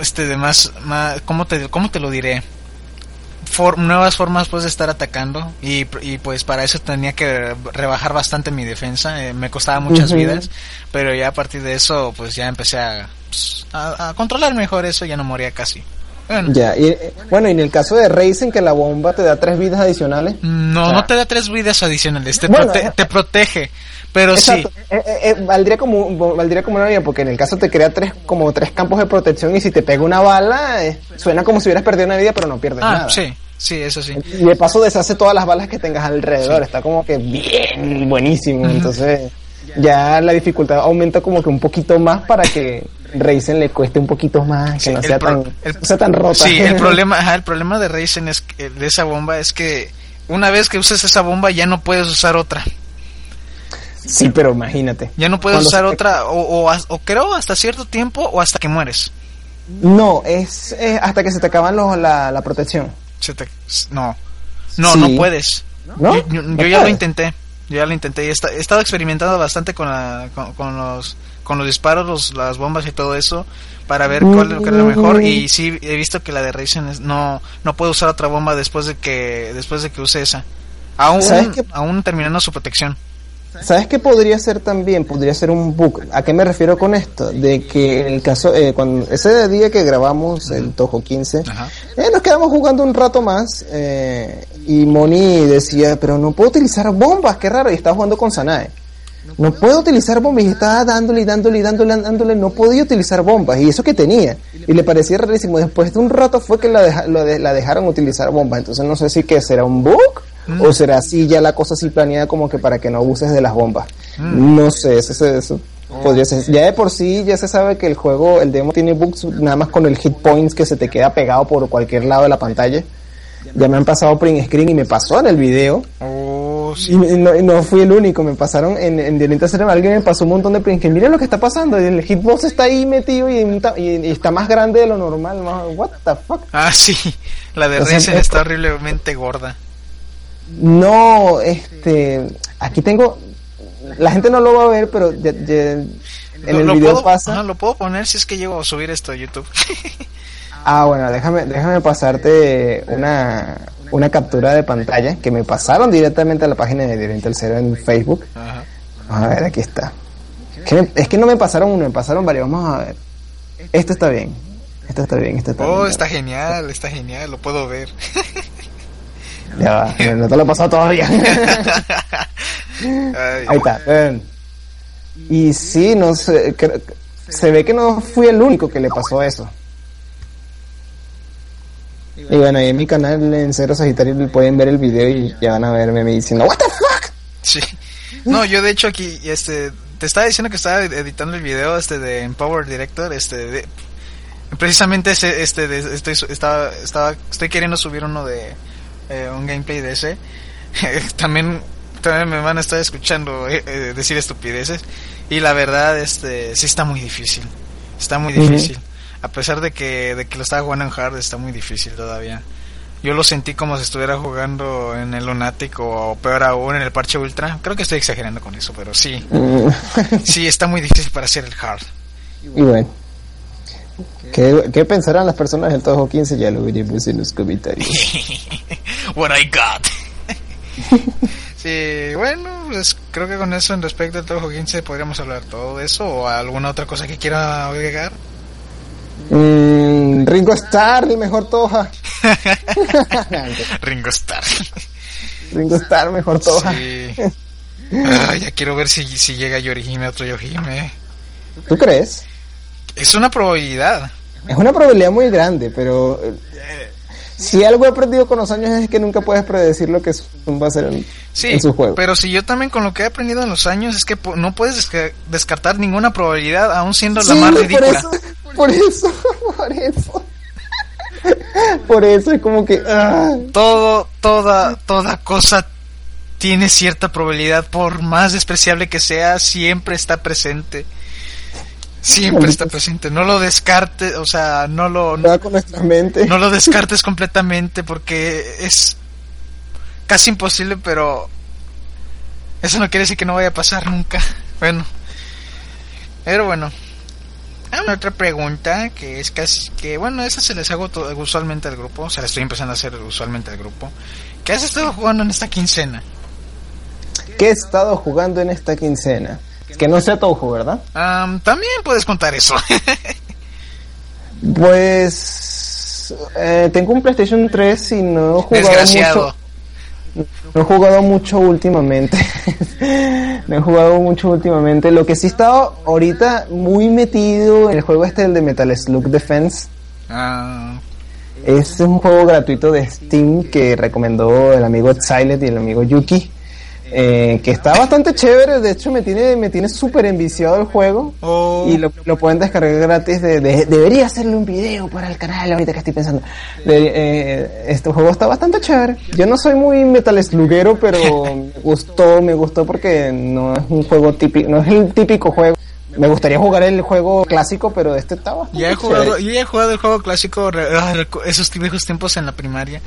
este de más, más ¿cómo te, cómo te lo diré? For- nuevas formas pues de estar atacando y, y pues para eso tenía que rebajar bastante mi defensa eh, me costaba muchas vidas pero ya a partir de eso pues ya empecé a, pues, a, a controlar mejor eso ya no moría casi bueno, Ya, y bueno, y en el caso de Racing, que la bomba te da tres vidas adicionales. no o sea, no te da tres vidas adicionales te, Bueno, prote- eh, te protege pero Exacto, sí eh, eh, eh, valdría como valdría como una vida porque en el caso te crea tres como tres campos de protección y si te pega una bala eh, suena como si hubieras perdido una vida pero no pierdes ah nada. sí sí eso sí. Y de paso deshace todas las balas que tengas alrededor, está como que bien buenísimo, entonces ya la dificultad aumenta como que un poquito más para que Raizen le cueste un poquito más, que Sí, no sea tan el- no sea tan rota. Sí, el <laughs> problema, ajá, el problema de Raizen es que- de esa bomba es que una vez que uses esa bomba ya no puedes usar otra. sí, pero imagínate. Ya no puedes usar se otra o, o, o creo hasta cierto tiempo o hasta que mueres. No, es, es hasta que se te acaban los, la, la protección. Se te- no, no, Sí. no puedes. ¿No? Yo, yo- ¿No yo ya lo intenté. Yo ya lo intenté he, esta- he estado experimentando bastante con, la- con, con los con los disparos, los, las bombas y todo eso para ver cuál, cuál es lo mejor y sí he visto que la de es- no no puedo usar otra bomba después de que después de que use esa. Aún ¿Sabes qué? aún terminando su protección. ¿Sabes qué podría ser también? Podría ser un bug. ¿A qué me refiero con esto? De que en el caso, eh, cuando ese día que grabamos el Tojo 15, Ajá. eh, nos quedamos jugando un rato más eh, y Moni decía, pero no puedo utilizar bombas, qué raro, y estaba jugando con Sanae. No puedo utilizar bombas y estaba dándole y dándole y dándole, dándole, no podía utilizar bombas y eso que tenía. Y le parecía rarísimo. Después de un rato fue que la, deja- de- la dejaron utilizar bombas. Entonces no sé si que será un bug o será así ya la cosa así planeada como que para que no abuses de las bombas. No sé, eso, eso, eso podría ser. Ya de por sí ya se sabe que el juego, el demo tiene bugs nada más con el hit points que se te queda pegado por cualquier lado de la pantalla. Ya me han pasado print screen y me pasó en el video. Oh, sí. Y no, no fui el único, me pasaron en, en Violenta alguien me pasó un montón de print que miren lo que está pasando, el hitbox está ahí metido y, está más grande de lo normal, más- what the fuck. Ah, sí. La de sea, es- está horriblemente gorda. No, este, aquí tengo, la gente no lo va a ver, pero ya- ya en Lo- el lo video puedo, pasa. ajá, lo puedo poner si es que llego a subir esto a YouTube. <laughs> Ah, bueno, déjame, déjame pasarte una, una captura de pantalla que me pasaron directamente a la página de el Cero en Facebook. Ajá. A ver, aquí está. Es que no me pasaron uno, me pasaron varios. Vamos a ver. Esto está bien. Esto está bien, esto está Oh, bien. está genial, está genial, lo puedo ver. <laughs> Ya va, no te lo he pasado todavía. <laughs> Ahí está. ven. Y sí, no sé, creo- se ve que no fui el único que le pasó eso. Y bueno, ahí en mi canal en Cero Sagitario pueden ver el video y ya van a verme diciendo, ¿What the fuck? Sí. No, yo de hecho aquí, este, te estaba diciendo que estaba editando el video, este, de Empower Director, este, de, precisamente ese, este, de, estoy, estaba, estaba, estoy queriendo subir uno de, eh, un gameplay de ese. <laughs> También también me van a estar escuchando eh, eh, decir estupideces. Y la verdad, este, sí está muy difícil. Está muy difícil. A pesar de que, de que lo estaba jugando en hard, está muy difícil todavía. Yo lo sentí como si estuviera jugando en el Lunatic o peor aún en el parche Ultra. Creo que estoy exagerando con eso, pero sí. sí, está muy difícil para hacer el hard. Y bueno. ¿Qué, ¿Qué, pensarán las personas del Toho 15? Ya lo veremos en los comentarios. <laughs> What I got. <laughs> sí, bueno, pues creo que con eso en respecto al Toho 15 podríamos hablar todo eso o alguna otra cosa que quiera agregar. Mm, Ringo Starr, el mejor Toja. <laughs> Ringo Starr. Ringo Starr, mejor Toja. Sí. Ah, ya quiero ver si, si llega Yorihime otro Yorihime. ¿Tú crees? Es una probabilidad. Es una probabilidad muy grande, pero si algo he aprendido con los años es que nunca puedes predecir lo que va a ser en, sí, en su juego. Pero si yo también con lo que he aprendido en los años es que no puedes descartar ninguna probabilidad, aún siendo sí, la más ridícula. Por eso, <laughs> por eso, <laughs> por eso. <laughs> Por eso es como que... Ah. Todo, toda, toda cosa tiene cierta probabilidad, por más despreciable que sea, siempre está presente. Siempre está presente, no lo descartes, o sea, no lo no, con nuestra mente. no lo descartes completamente porque es casi imposible, pero eso no quiere decir que no vaya a pasar nunca. Bueno, pero bueno, hay otra pregunta que es casi que bueno, esa se les hago todo, usualmente al grupo, o sea, la estoy empezando a hacer usualmente al grupo. ¿Qué has estado jugando en esta quincena? ¿Qué he estado jugando en esta quincena? Que no sea Touhou, ¿verdad? Um, también puedes contar eso. <laughs> pues eh, tengo un PlayStation 3 y no he jugado Desgraciado. mucho. No he jugado mucho últimamente. <laughs> no he jugado mucho últimamente. Lo que sí he estado ahorita muy metido en el juego este, el de Metal Slug Defense. Ah, Es un juego gratuito de Steam que recomendó el amigo Silent y el amigo Yuki. Eh, que está bastante chévere, de hecho me tiene me tiene súper enviciado el juego Oh. y lo, lo pueden descargar gratis. De, de- debería hacerle un video para el canal ahorita que estoy pensando. De- eh, este juego está bastante chévere. Yo no soy muy metal sluguero, pero <laughs> me gustó, me gustó porque no es un juego típico, no es el típico juego. Me gustaría jugar el juego clásico, pero este está bastante ya he jugado, chévere. yo ya he jugado el juego clásico, ah, esos viejos tiempos en la primaria.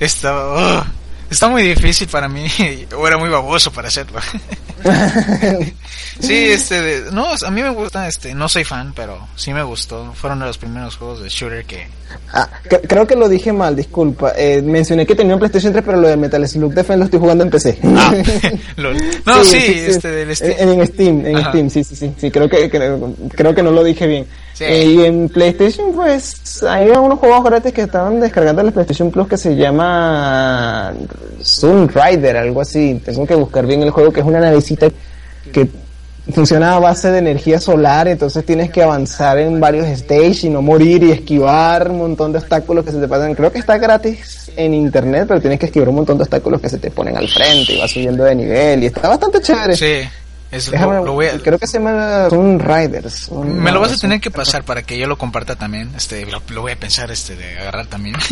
Está, ah, está muy difícil para mí, <laughs> o era muy baboso para hacerlo. <laughs> sí, este, no, a mí me gusta, este, no soy fan, pero sí me gustó. Fueron de los primeros juegos de shooter que, Ah, cre- creo que lo dije mal, disculpa. Eh, mencioné que tenía un PlayStation 3, pero lo de Metal Slug Defense lo estoy jugando en PC. ah, <laughs> no, sí, este, del Steam. En, en Steam, en Ajá. Steam, sí, sí, sí, sí, creo que, creo, creo que no lo dije bien. Sí. Eh, y en PlayStation, pues, hay unos juegos gratis que estaban descargando en el PlayStation Plus que se llama Sun Rider, algo así. Tengo que buscar bien el juego, que es una navecita que funciona a base de energía solar, entonces tienes que avanzar en varios stages y no morir y esquivar un montón de obstáculos que se te pasan. Creo que está gratis en internet, pero tienes que esquivar un montón de obstáculos que se te ponen al frente y vas subiendo de nivel y está bastante chévere. Sí, es, Déjame- lo, lo voy a- creo que se llama Sun Riders. Me lo vas a tener que pasar para que yo lo comparta también. Este, lo, lo voy a pensar, este, de agarrar también. <laughs>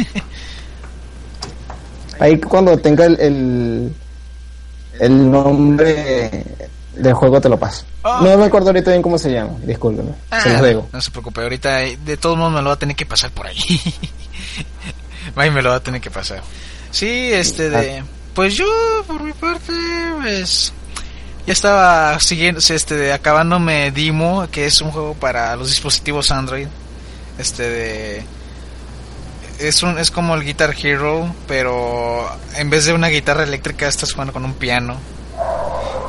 Ahí cuando tenga el, el, el nombre del juego te lo paso. Ah. No me acuerdo ahorita bien cómo se llama, discúlpeme. se los Ah, digo. No se preocupe, ahorita eh, de todos modos me lo va a tener que pasar por ahí. <laughs> Ahí me lo va a tener que pasar. Sí, este de... Pues yo, por mi parte, pues... Ya estaba siguiendo, este, acabándome Dimo, que es un juego para los dispositivos Android. Este de... Es, un, es como el Guitar Hero, pero en vez de una guitarra eléctrica estás jugando con un piano.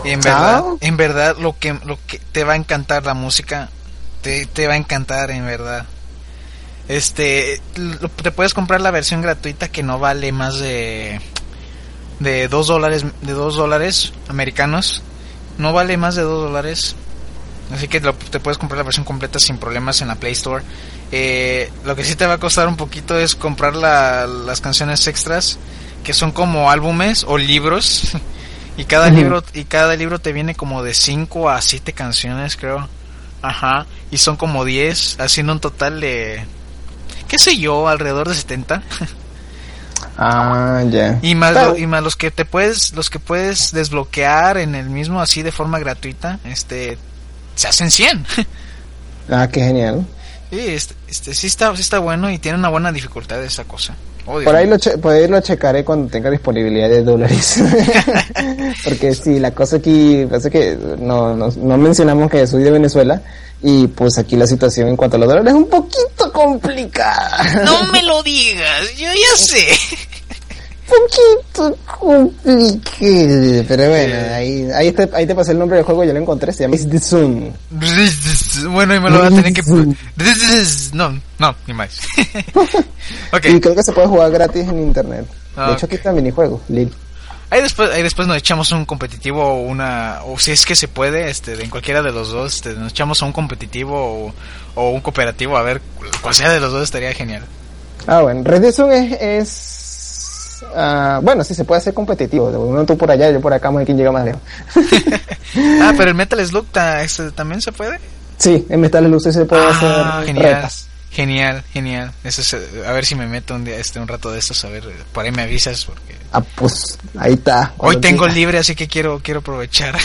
Y en verdad, Ah. en verdad lo que, lo que te va a encantar la música, te, te va a encantar en verdad. Este, lo- te puedes comprar la versión gratuita que no vale más de de dos dólares de dos dólares americanos. No vale más de dos dólares. Así que lo- te puedes comprar la versión completa sin problemas en la Play Store. Eh, lo que sí te va a costar un poquito es comprar la- las canciones extras, que son como álbumes o libros. <laughs> y cada libro y cada libro te viene como de 5 a 7 canciones, creo. Ajá, y son como 10, haciendo un total de qué sé yo, alrededor de 70. <laughs> Ah, ya. Y más, y los que te puedes, los que puedes desbloquear en el mismo así de forma gratuita, este, se hacen 100. Ah, qué genial. Sí, este, este, sí está, sí está bueno y tiene una buena dificultad esa cosa. Oh, Por ahí, lo che- por ahí lo checaré cuando tenga disponibilidad de dólares. <laughs> Porque sí, la cosa aquí, pasa que no, no, no mencionamos que soy de Venezuela y pues aquí la situación en cuanto a los dólares es un poquito complicada. No me lo digas, yo ya <laughs> sé. Poquito complicado. Pero bueno, ahí, ahí, te, ahí te pasé el nombre del juego, ya lo encontré, se llama Is the Sun. Bueno, y me lo voy a tener que... No, no, ni más. <laughs> Y creo que se puede jugar gratis en internet. De hecho, aquí está el minijuego, Lil. Ahí después, ahí después nos echamos un competitivo o una, o si es que se puede, este, en cualquiera de los dos, este, nos echamos un competitivo o, o un cooperativo, a ver, cual sea de los dos estaría genial. Ah, bueno, Red Dead es ah, bueno, sí, se puede hacer competitivo. De Uno tú por allá, yo por acá, vamos a ver quién llega más lejos. <laughs> ah, pero el Metal Slug este, también se puede. Sí, en Metal Slug se puede Ah, hacer genial. retas. Genial, genial. Eso es, a ver si me meto un día, este, un rato de estos, a ver, por ahí me avisas porque Ah, pues ahí está. hoy tengo quiera. libre, así que quiero, quiero aprovechar.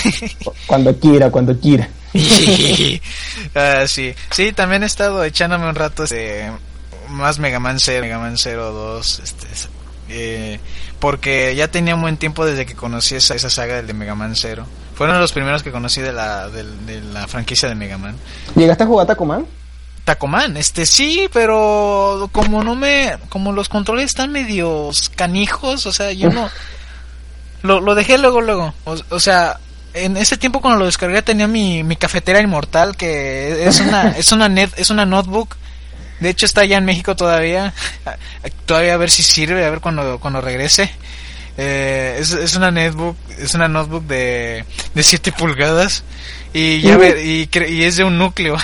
Cuando quiera, cuando quiera. <laughs> Ah, sí, sí, también he estado echándome un rato este, más Mega Man 0, Mega Man 0 2, este, eh, porque ya tenía un buen tiempo desde que conocí esa, esa saga del de Mega Man 0. Fueron los primeros que conocí de la, de, la franquicia de Mega Man. ¿Llegaste a jugar Tacoman? Tacoman, este sí, pero como no me, como los controles están medios canijos, o sea, yo no, <laughs> lo, lo dejé luego, luego, o, o sea, en ese tiempo cuando lo descargué tenía mi, mi cafetera inmortal que es una, es una net, es una notebook, de hecho está allá en México todavía, todavía a ver si sirve, a ver cuando, cuando regrese. Eh, es, es una netbook, es una notebook de, de 7 pulgadas y ya ve- y, y es de un núcleo.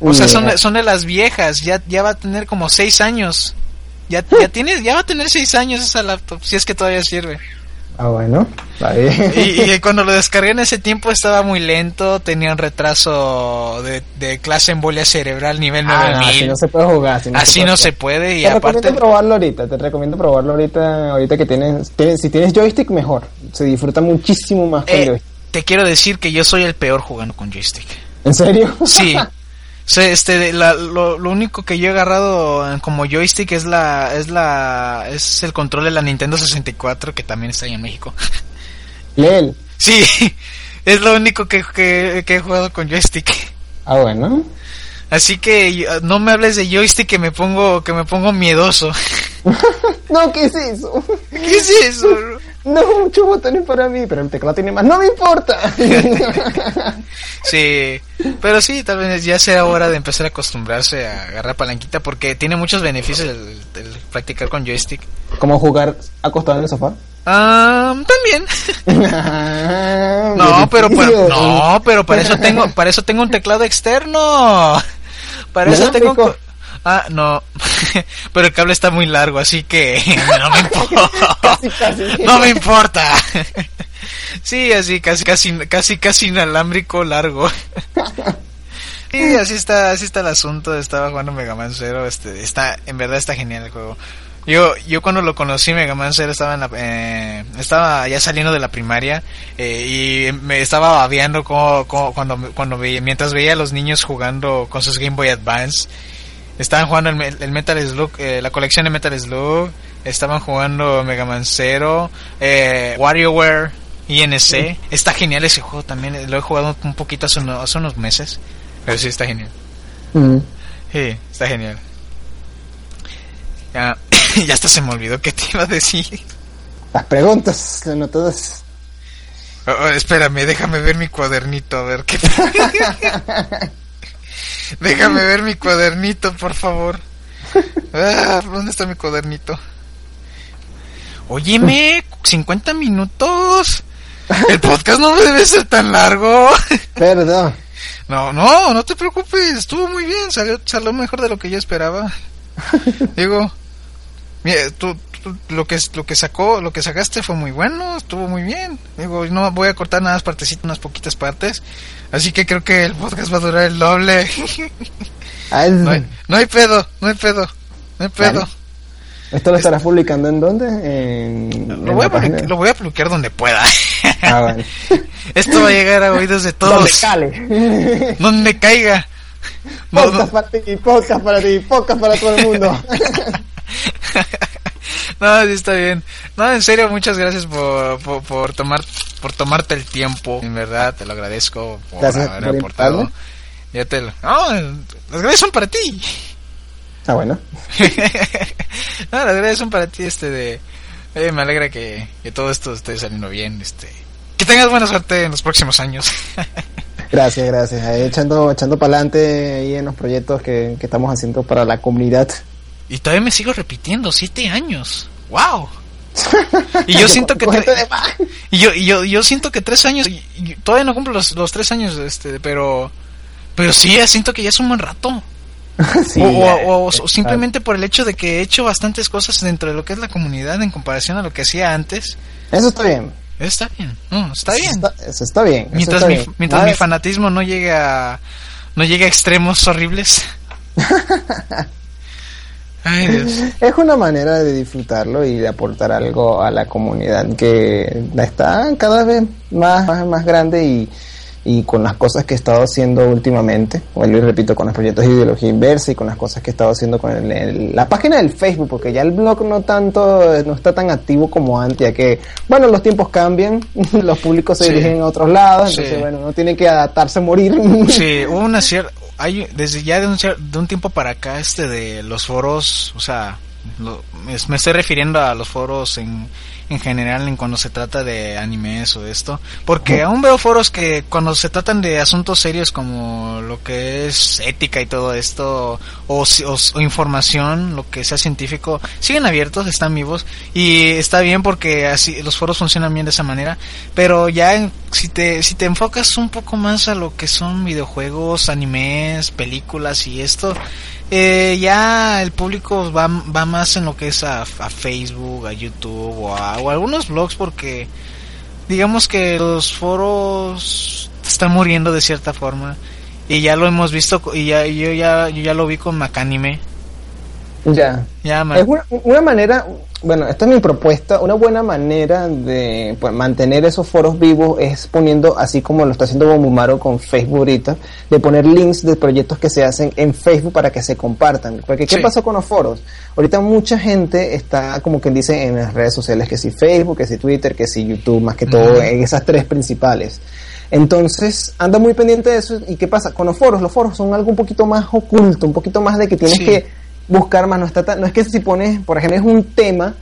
O sea, son, son de las viejas, ya, ya va a tener como seis años. Ya, ya tiene, ya va a tener seis años esa laptop, si es que todavía sirve. Ah, bueno, está bien. Y, y <laughs> cuando lo descargué en ese tiempo estaba muy lento, tenía un retraso de, de clase embolia cerebral nivel Ah, no, 9000. así no se puede jugar. Así no, Así puede no se puede y Te aparte... recomiendo probarlo ahorita, te recomiendo probarlo ahorita, ahorita que tienes, tienes- si tienes joystick mejor, se disfruta muchísimo más con Eh, joystick. te quiero decir que yo soy el peor jugando con joystick. ¿En serio? Sí. <laughs> O sea, este, la- lo, lo único que yo he agarrado como joystick es la, es la, es el control de la Nintendo 64 que también está ahí en México. Leel. Sí, <laughs> es lo único que, que, que he jugado con joystick. Ah, bueno. Así que no me hables de joystick que me pongo, que me pongo miedoso. <laughs> No, ¿qué es eso? ¿Qué es eso? No, muchos botones para mí, pero el teclado tiene más. No me importa. <laughs> Sí, pero sí, tal vez ya sea hora de empezar a acostumbrarse a agarrar palanquita porque tiene muchos beneficios el, el practicar con joystick. ¿Cómo jugar acostado en el sofá? Ah, también. <laughs> No, pero, no, pero para eso tengo, para eso tengo un teclado externo. Para eso tengo Ah, no. <laughs> Pero el cable está muy largo, así que <laughs> no me <laughs> importa. Casi, casi. No me importa. Sí, así casi casi casi casi inalámbrico largo. Sí, así está, así está el asunto. Estaba jugando Mega Man Zero, este, está, en verdad está genial el juego. Yo, yo cuando lo conocí Mega Man Zero estaba en la, eh, estaba ya saliendo de la primaria eh, y me estaba babeando como, como- cuando, cuando veía, mientras veía a los niños jugando con sus Game Boy Advance. Estaban jugando el, el Metal Slug, eh, la colección de Metal Slug. Estaban jugando Mega Man Zero, eh, WarioWare, INC. Está genial ese juego también. Lo he jugado un poquito hace, uno- hace unos meses. Pero sí está genial. Mm. Sí, está genial. Ya, <coughs> ya hasta se me olvidó que te iba a decir. Las preguntas, no todas. Oh, oh, espérame, déjame ver mi cuadernito, a ver qué. <laughs> <laughs> <laughs> déjame ver mi cuadernito, por favor. Ah, ¿Dónde está mi cuadernito? Óyeme, 50 minutos. El podcast no debe ser tan largo. Perdón. No, no, no te preocupes, estuvo muy bien, salió, salió mejor de lo que yo esperaba. Digo, mira, tú, tú- lo que lo que sacó, lo que sacaste fue muy bueno, estuvo muy bien. Digo, no voy a cortar nada partecitas, unas poquitas partes, así que creo que el podcast va a durar el doble. <laughs> No, hay, no hay pedo, no hay pedo, no hay pedo. Vale. ¿Esto lo estarás publicando en dónde? En, lo, voy a publicar, lo, voy a publicar, donde pueda. Ah. <laughs> Esto va a llegar a oídos de todos. Donde cale. <laughs> Donde caiga. Podcast para ti, podcast para ti, podcast para todo el mundo. <laughs> no, sí está bien. No, en serio, muchas gracias por, por, por, tomar, por tomarte el tiempo. En verdad, te lo agradezco por Gracias haber por aportado. Ya te lo... No, las gracias son para ti. Ah, bueno. <laughs> no, las gracias son para ti, este de... Eh, me alegra que, que todo esto esté saliendo bien, este... Que tengas buena suerte en los próximos años. <laughs> Gracias, gracias. Ahí echando, echando para adelante ahí en los proyectos que, que estamos haciendo para la comunidad. Y todavía me sigo repitiendo, siete años. ¡Wow! <laughs> Y yo siento que y yo, y yo, yo siento que tres años, y- y todavía no cumplo los, los tres años, este, pero, pero sí, siento que ya es un buen rato. <laughs> Sí, o, o- ya, o- o está. simplemente por el hecho de que he hecho bastantes cosas dentro de lo que es la comunidad en comparación a lo que hacía antes. Eso está bien. Está bien, no, está Eso bien. está, eso está bien. eso mientras está mi, bien. mientras mi fanatismo no llegue a, no llegue a extremos horribles. <laughs> Ay, Dios. <laughs> Es una manera de disfrutarlo y de aportar algo a la comunidad que está cada vez más, más, más grande y, y con las cosas que he estado haciendo últimamente, vuelvo y repito, con los proyectos de ideología inversa y con las cosas que he estado haciendo con el- el- la página del Facebook, porque ya el blog no tanto, no está tan activo como antes, ya que, bueno, los tiempos cambian, <laughs> los públicos se Sí. dirigen a otros lados, entonces, Sí. bueno, uno tiene que adaptarse a morir. Sí, una cierta... Hay, desde ya de un, de un tiempo para acá, este de los foros, o sea, lo- me, me estoy refiriendo a los foros en, en general en cuando se trata de animes o esto, porque aún veo foros que cuando se tratan de asuntos serios como lo que es ética y todo esto, o, o o información, lo que sea científico, siguen abiertos, están vivos, y está bien porque así los foros funcionan bien de esa manera, pero ya si te, si te enfocas un poco más a lo que son videojuegos, animes, películas y esto, eh, ya el público va, va más en lo que es a, a Facebook, a YouTube o a, o algunos blogs porque digamos que los foros están muriendo de cierta forma. Y ya lo hemos visto y ya yo ya yo ya lo vi con Macanime ya. ya Es una, una manera, bueno, esta es mi propuesta, una buena manera de pues, mantener esos foros vivos es poniendo, así como lo está haciendo Bomumaro con Facebook ahorita, de poner links de proyectos que se hacen en Facebook para que se compartan. Porque ¿qué Sí. pasa con los foros? Ahorita mucha gente está, como que dice, en las redes sociales, que si Facebook, que si Twitter, que si YouTube, más que todo, en esas tres principales. Entonces, anda muy pendiente de eso. ¿Y qué pasa? Con los foros, los foros son algo un poquito más oculto, un poquito más de que tienes Sí. que buscar más, no está tan- no es que si pones, por ejemplo, es un tema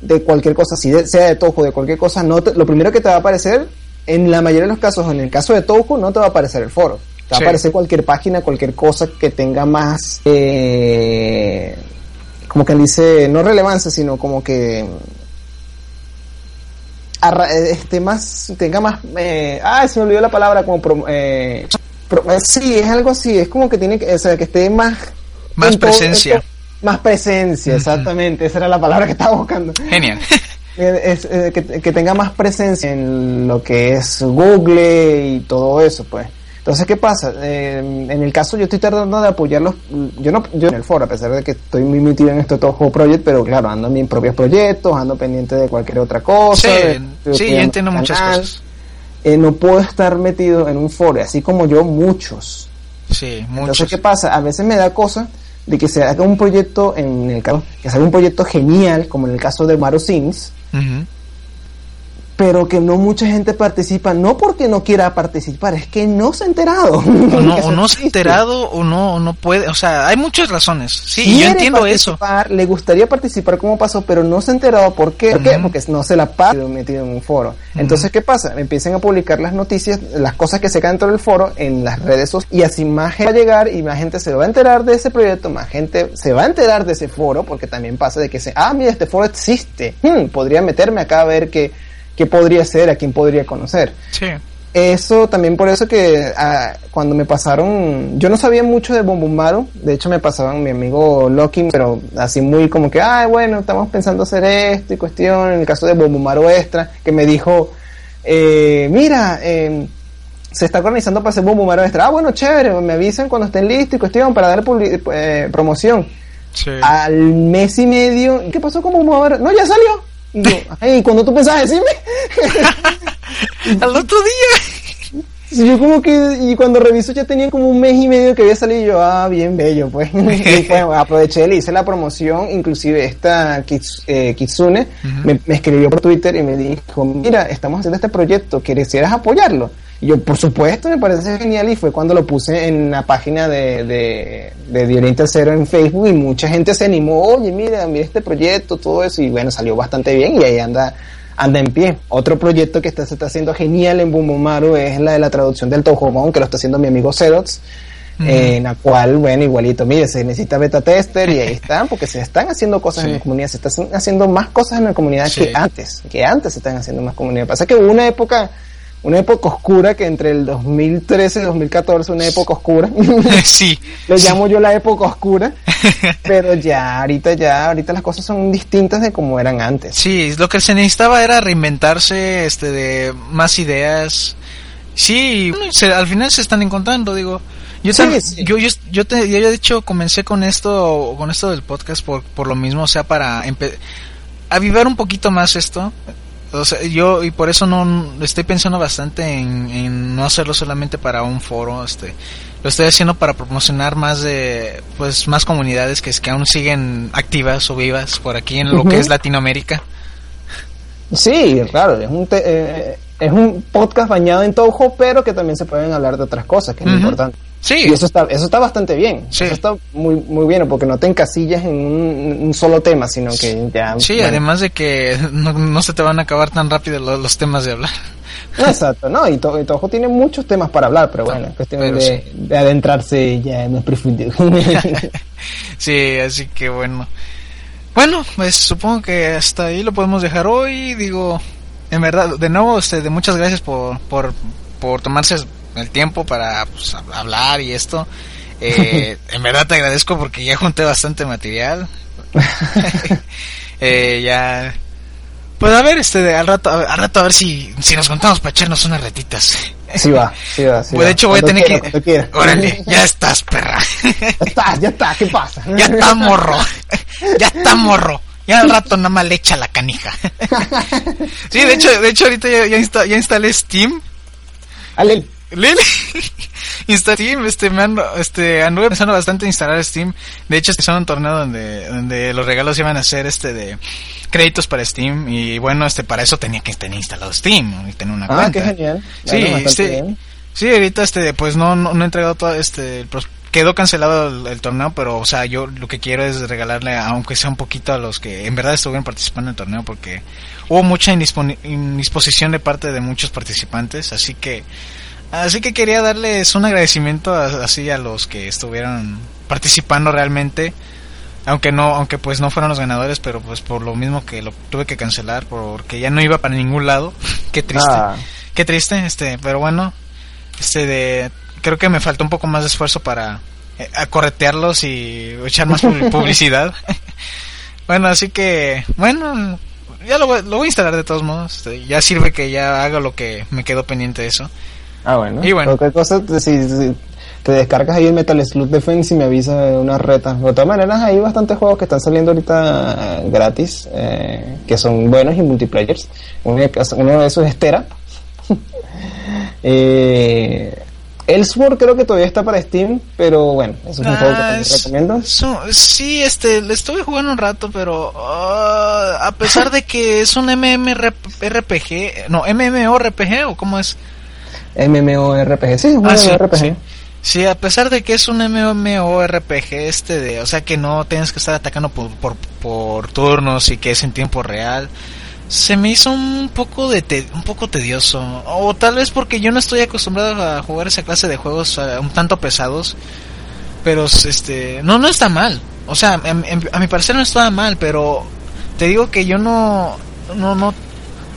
de cualquier cosa, si de- sea de Toku, de cualquier cosa, no te- lo primero que te va a aparecer, en la mayoría de los casos, en el caso de Toku, no te va a aparecer el foro. Te va Sí. a aparecer cualquier página, cualquier cosa que tenga más, eh, como que dice, no relevancia, sino como que arra- este más tenga más eh, ah se me olvidó la palabra como pro- eh, pro- eh, sí es algo así es como que tiene que o sea que esté más Más presencia. todo- más presencia exactamente. Esa era la palabra que estaba buscando. Genial. <laughs> Eh, es, eh, que, que tenga más presencia en lo que es Google y todo eso pues. Entonces qué pasa Eh, en el caso yo estoy tratando de apoyarlos yo no yo en el foro a pesar de que estoy muy metido en este Toho Project pero claro ando en mis propios proyectos ando pendiente de cualquier otra cosa sí, de- sí yo entiendo muchas cosas. Eh, no puedo estar metido en un foro así como yo muchos. Sí entonces muchos. qué pasa a veces me da cosa de que se haga un proyecto en el caso que se haga un proyecto genial como en el caso de Mario Sims Ujú. Pero que no mucha gente participa, no porque no quiera participar, es que no se ha enterado. o no, <laughs> Que o no se ha enterado o no, o no puede, o sea, hay muchas razones. Sí, y yo Quiere entiendo eso. Le gustaría participar como pasó, pero no se ha enterado. ¿Por qué? ¿Por qué? Ujú. Porque no se la pasa metido en un foro. Entonces, ¿qué pasa? Empiezan a publicar las noticias, las cosas que se caen dentro del foro en las redes sociales. Y así más gente va a llegar y más gente se va a enterar de ese proyecto, más gente se va a enterar de ese foro, porque también pasa de que se, ah, mira, este foro existe. Hmm, podría meterme acá a ver qué, qué podría ser, a quién podría conocer. Sí. Eso también por eso que ah, cuando me pasaron, yo no sabía mucho de Bombumaru, de hecho me pasaban mi amigo Loki, pero así muy como que, ay bueno, estamos pensando hacer esto y cuestión, en el caso de Bombumaru Extra, que me dijo, eh, mira, eh, se está organizando para hacer Bombumaru Extra, ah bueno, chévere, me avisan cuando estén listos y cuestión para dar eh, promoción. Al mes y medio, ¿qué pasó con Boom No, ya salió. Y yo, ay, cuando tú pensabas decirme? <laughs> Al otro día. yo como que, y cuando reviso ya tenía como un mes y medio que había salido, yo, ah, bien bello, pues. <laughs> y pues aproveché, le hice la promoción, inclusive esta eh, Kitsune me, me, escribió por Twitter y me dijo, mira, estamos haciendo este proyecto, ¿quisieras apoyarlo? Yo, por supuesto, me parece genial y fue cuando lo puse en la página de, de, de Cero en Facebook y mucha gente se animó, oye, mira, mira este proyecto, todo eso, y bueno, salió bastante bien y ahí anda anda en pie. Otro proyecto que está, se está haciendo genial en Bumbomaru es la de la traducción del Toujomon, que lo está haciendo mi amigo Zerox, en la cual, bueno, igualito, mire, se necesita beta tester y ahí <laughs> están, porque se están haciendo cosas en la comunidad, se están haciendo más cosas en la comunidad que antes, que antes se están haciendo más comunidad. Pasa que hubo una época una época oscura que entre el 2013 y 2014, una época oscura. <laughs> <laughs> sí. Le llamo yo la época oscura. <laughs> pero ya, ahorita ya, ahorita las cosas son distintas de como eran antes. Sí, lo que se necesitaba era reinventarse, este, de más ideas. Sí, al final se están encontrando, digo. Yo, yo, yo, yo, te, yo, de hecho comencé con esto, con esto del podcast por, por lo mismo, o sea, para avivar un poquito más esto o sea, yo y por eso no estoy pensando bastante en, no hacerlo solamente para un foro, este, lo estoy haciendo para promocionar más de, pues, más comunidades que, que aún siguen activas o vivas por aquí en lo que es Latinoamérica. Sí, claro, es un, eh, es un podcast bañado en Toho, pero que también se pueden hablar de otras cosas, que es importante. Sí. Y eso está, eso está bastante bien. Eso está muy, muy bien, porque no te encasillas en un, solo tema, sino que ya. Sí, además de que no, se te van a acabar tan rápido los, temas de hablar. Exacto, no, y, Toho tiene muchos temas para hablar, pero bueno, es cuestión de, de, adentrarse ya en más profundo. <laughs> sí, así que bueno. Bueno, pues supongo que hasta ahí lo podemos dejar hoy. Digo, en verdad, de nuevo, este, de muchas gracias por, por, por tomarse el tiempo para pues, hablar y esto. Eh, <laughs> en verdad te agradezco porque ya junté bastante material. <laughs> eh, ya. Pues a ver, este, al rato, al rato a ver si, si nos contamos para echarnos unas retitas. Sí va, sí va, sí pues de hecho voy a tener que... Órale, <laughs> ya estás, perra. Ya estás, ya está, ¿qué pasa? Ya está, morro. Ya está, morro. Ya al rato nada más le echa la canija. Sí, de hecho, de hecho ahorita ya, ya, ya instalé Steam. Ale. Lili <laughs> Steam, este, me ando, este, anduve pensando bastante en instalar Steam. De hecho, es un torneo donde, donde los regalos iban a ser este de créditos para Steam. Y bueno, este, para eso tenía que tener instalado Steam y tener una ah, cuenta. qué genial. Sí, este, sí, ahorita este, pues no, no, he entregado todo este, quedó cancelado el, torneo, pero o sea, yo lo que quiero es regalarle, aunque sea un poquito a los que en verdad estuvieron participando en el torneo, porque hubo mucha indisposición de parte de muchos participantes, así que Así que quería darles un agradecimiento así a los que estuvieron participando realmente. Aunque no, aunque pues no fueron los ganadores, pero pues por lo mismo que lo tuve que cancelar porque ya no iba para ningún lado. <laughs> Qué triste. Ah. Qué triste, este, pero bueno, este de creo que me faltó un poco más de esfuerzo para eh, acorretearlos y echar más <laughs> publicidad. <laughs> bueno, así que bueno, ya lo voy, lo voy a instalar de todos modos. Este, ya sirve que ya haga lo que me quedó pendiente de eso. Ah, bueno. Y bueno. Cualquier cosa, si, te descargas ahí el Metal Slug Defense y me avisa de una reta. De todas maneras, hay bastantes juegos que están saliendo ahorita eh, gratis, eh, que son buenos y multiplayers. Uno de, esos es Tera. <laughs> eh, Elsword creo que todavía está para Steam, pero bueno, eso es un juego que te ah, recomiendo. sí, este, le estuve jugando un rato, pero ah, a pesar de que es un MMORPG, no, MMORPG o cómo es, MMORPG. Sí, un ah, RPG. Sí. a pesar de que es un MMORPG este de, o sea que no tienes que estar atacando por, por, por turnos y que es en tiempo real, se me hizo un poco de un poco tedioso o tal vez porque yo no estoy acostumbrado a jugar esa clase de juegos uh, un tanto pesados, pero este no no está mal, o sea a mi parecer no está mal, pero te digo que yo no no no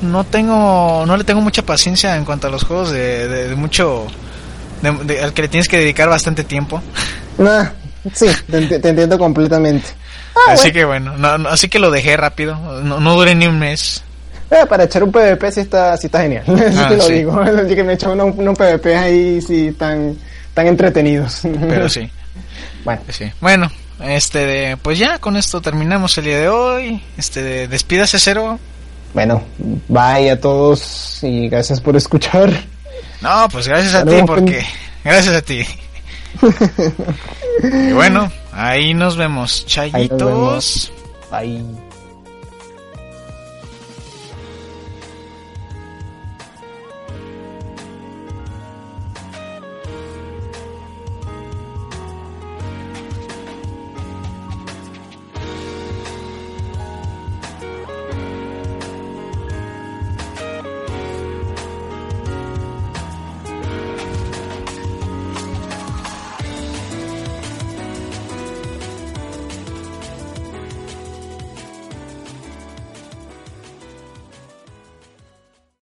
no tengo no le tengo mucha paciencia en cuanto a los juegos de, de, mucho al que le tienes que dedicar bastante tiempo. Nah, <laughs> sí te, entiendo completamente. Ah, así que bueno así que lo dejé rápido no, no duré ni un mes. Eh, para echar un PvP sí está sí está genial <laughs> ah, te lo digo <laughs> así que me he echado unos, unos PvP ahí sí tan tan entretenidos. Pero sí. Bueno. Sí. Bueno este, pues ya con esto terminamos el día de hoy. Este, despídase cero. Bueno, bye a todos y gracias por escuchar. No, pues gracias a ti porque <laughs> gracias a ti. <laughs> y bueno, ahí nos vemos. Chayitos. Bye.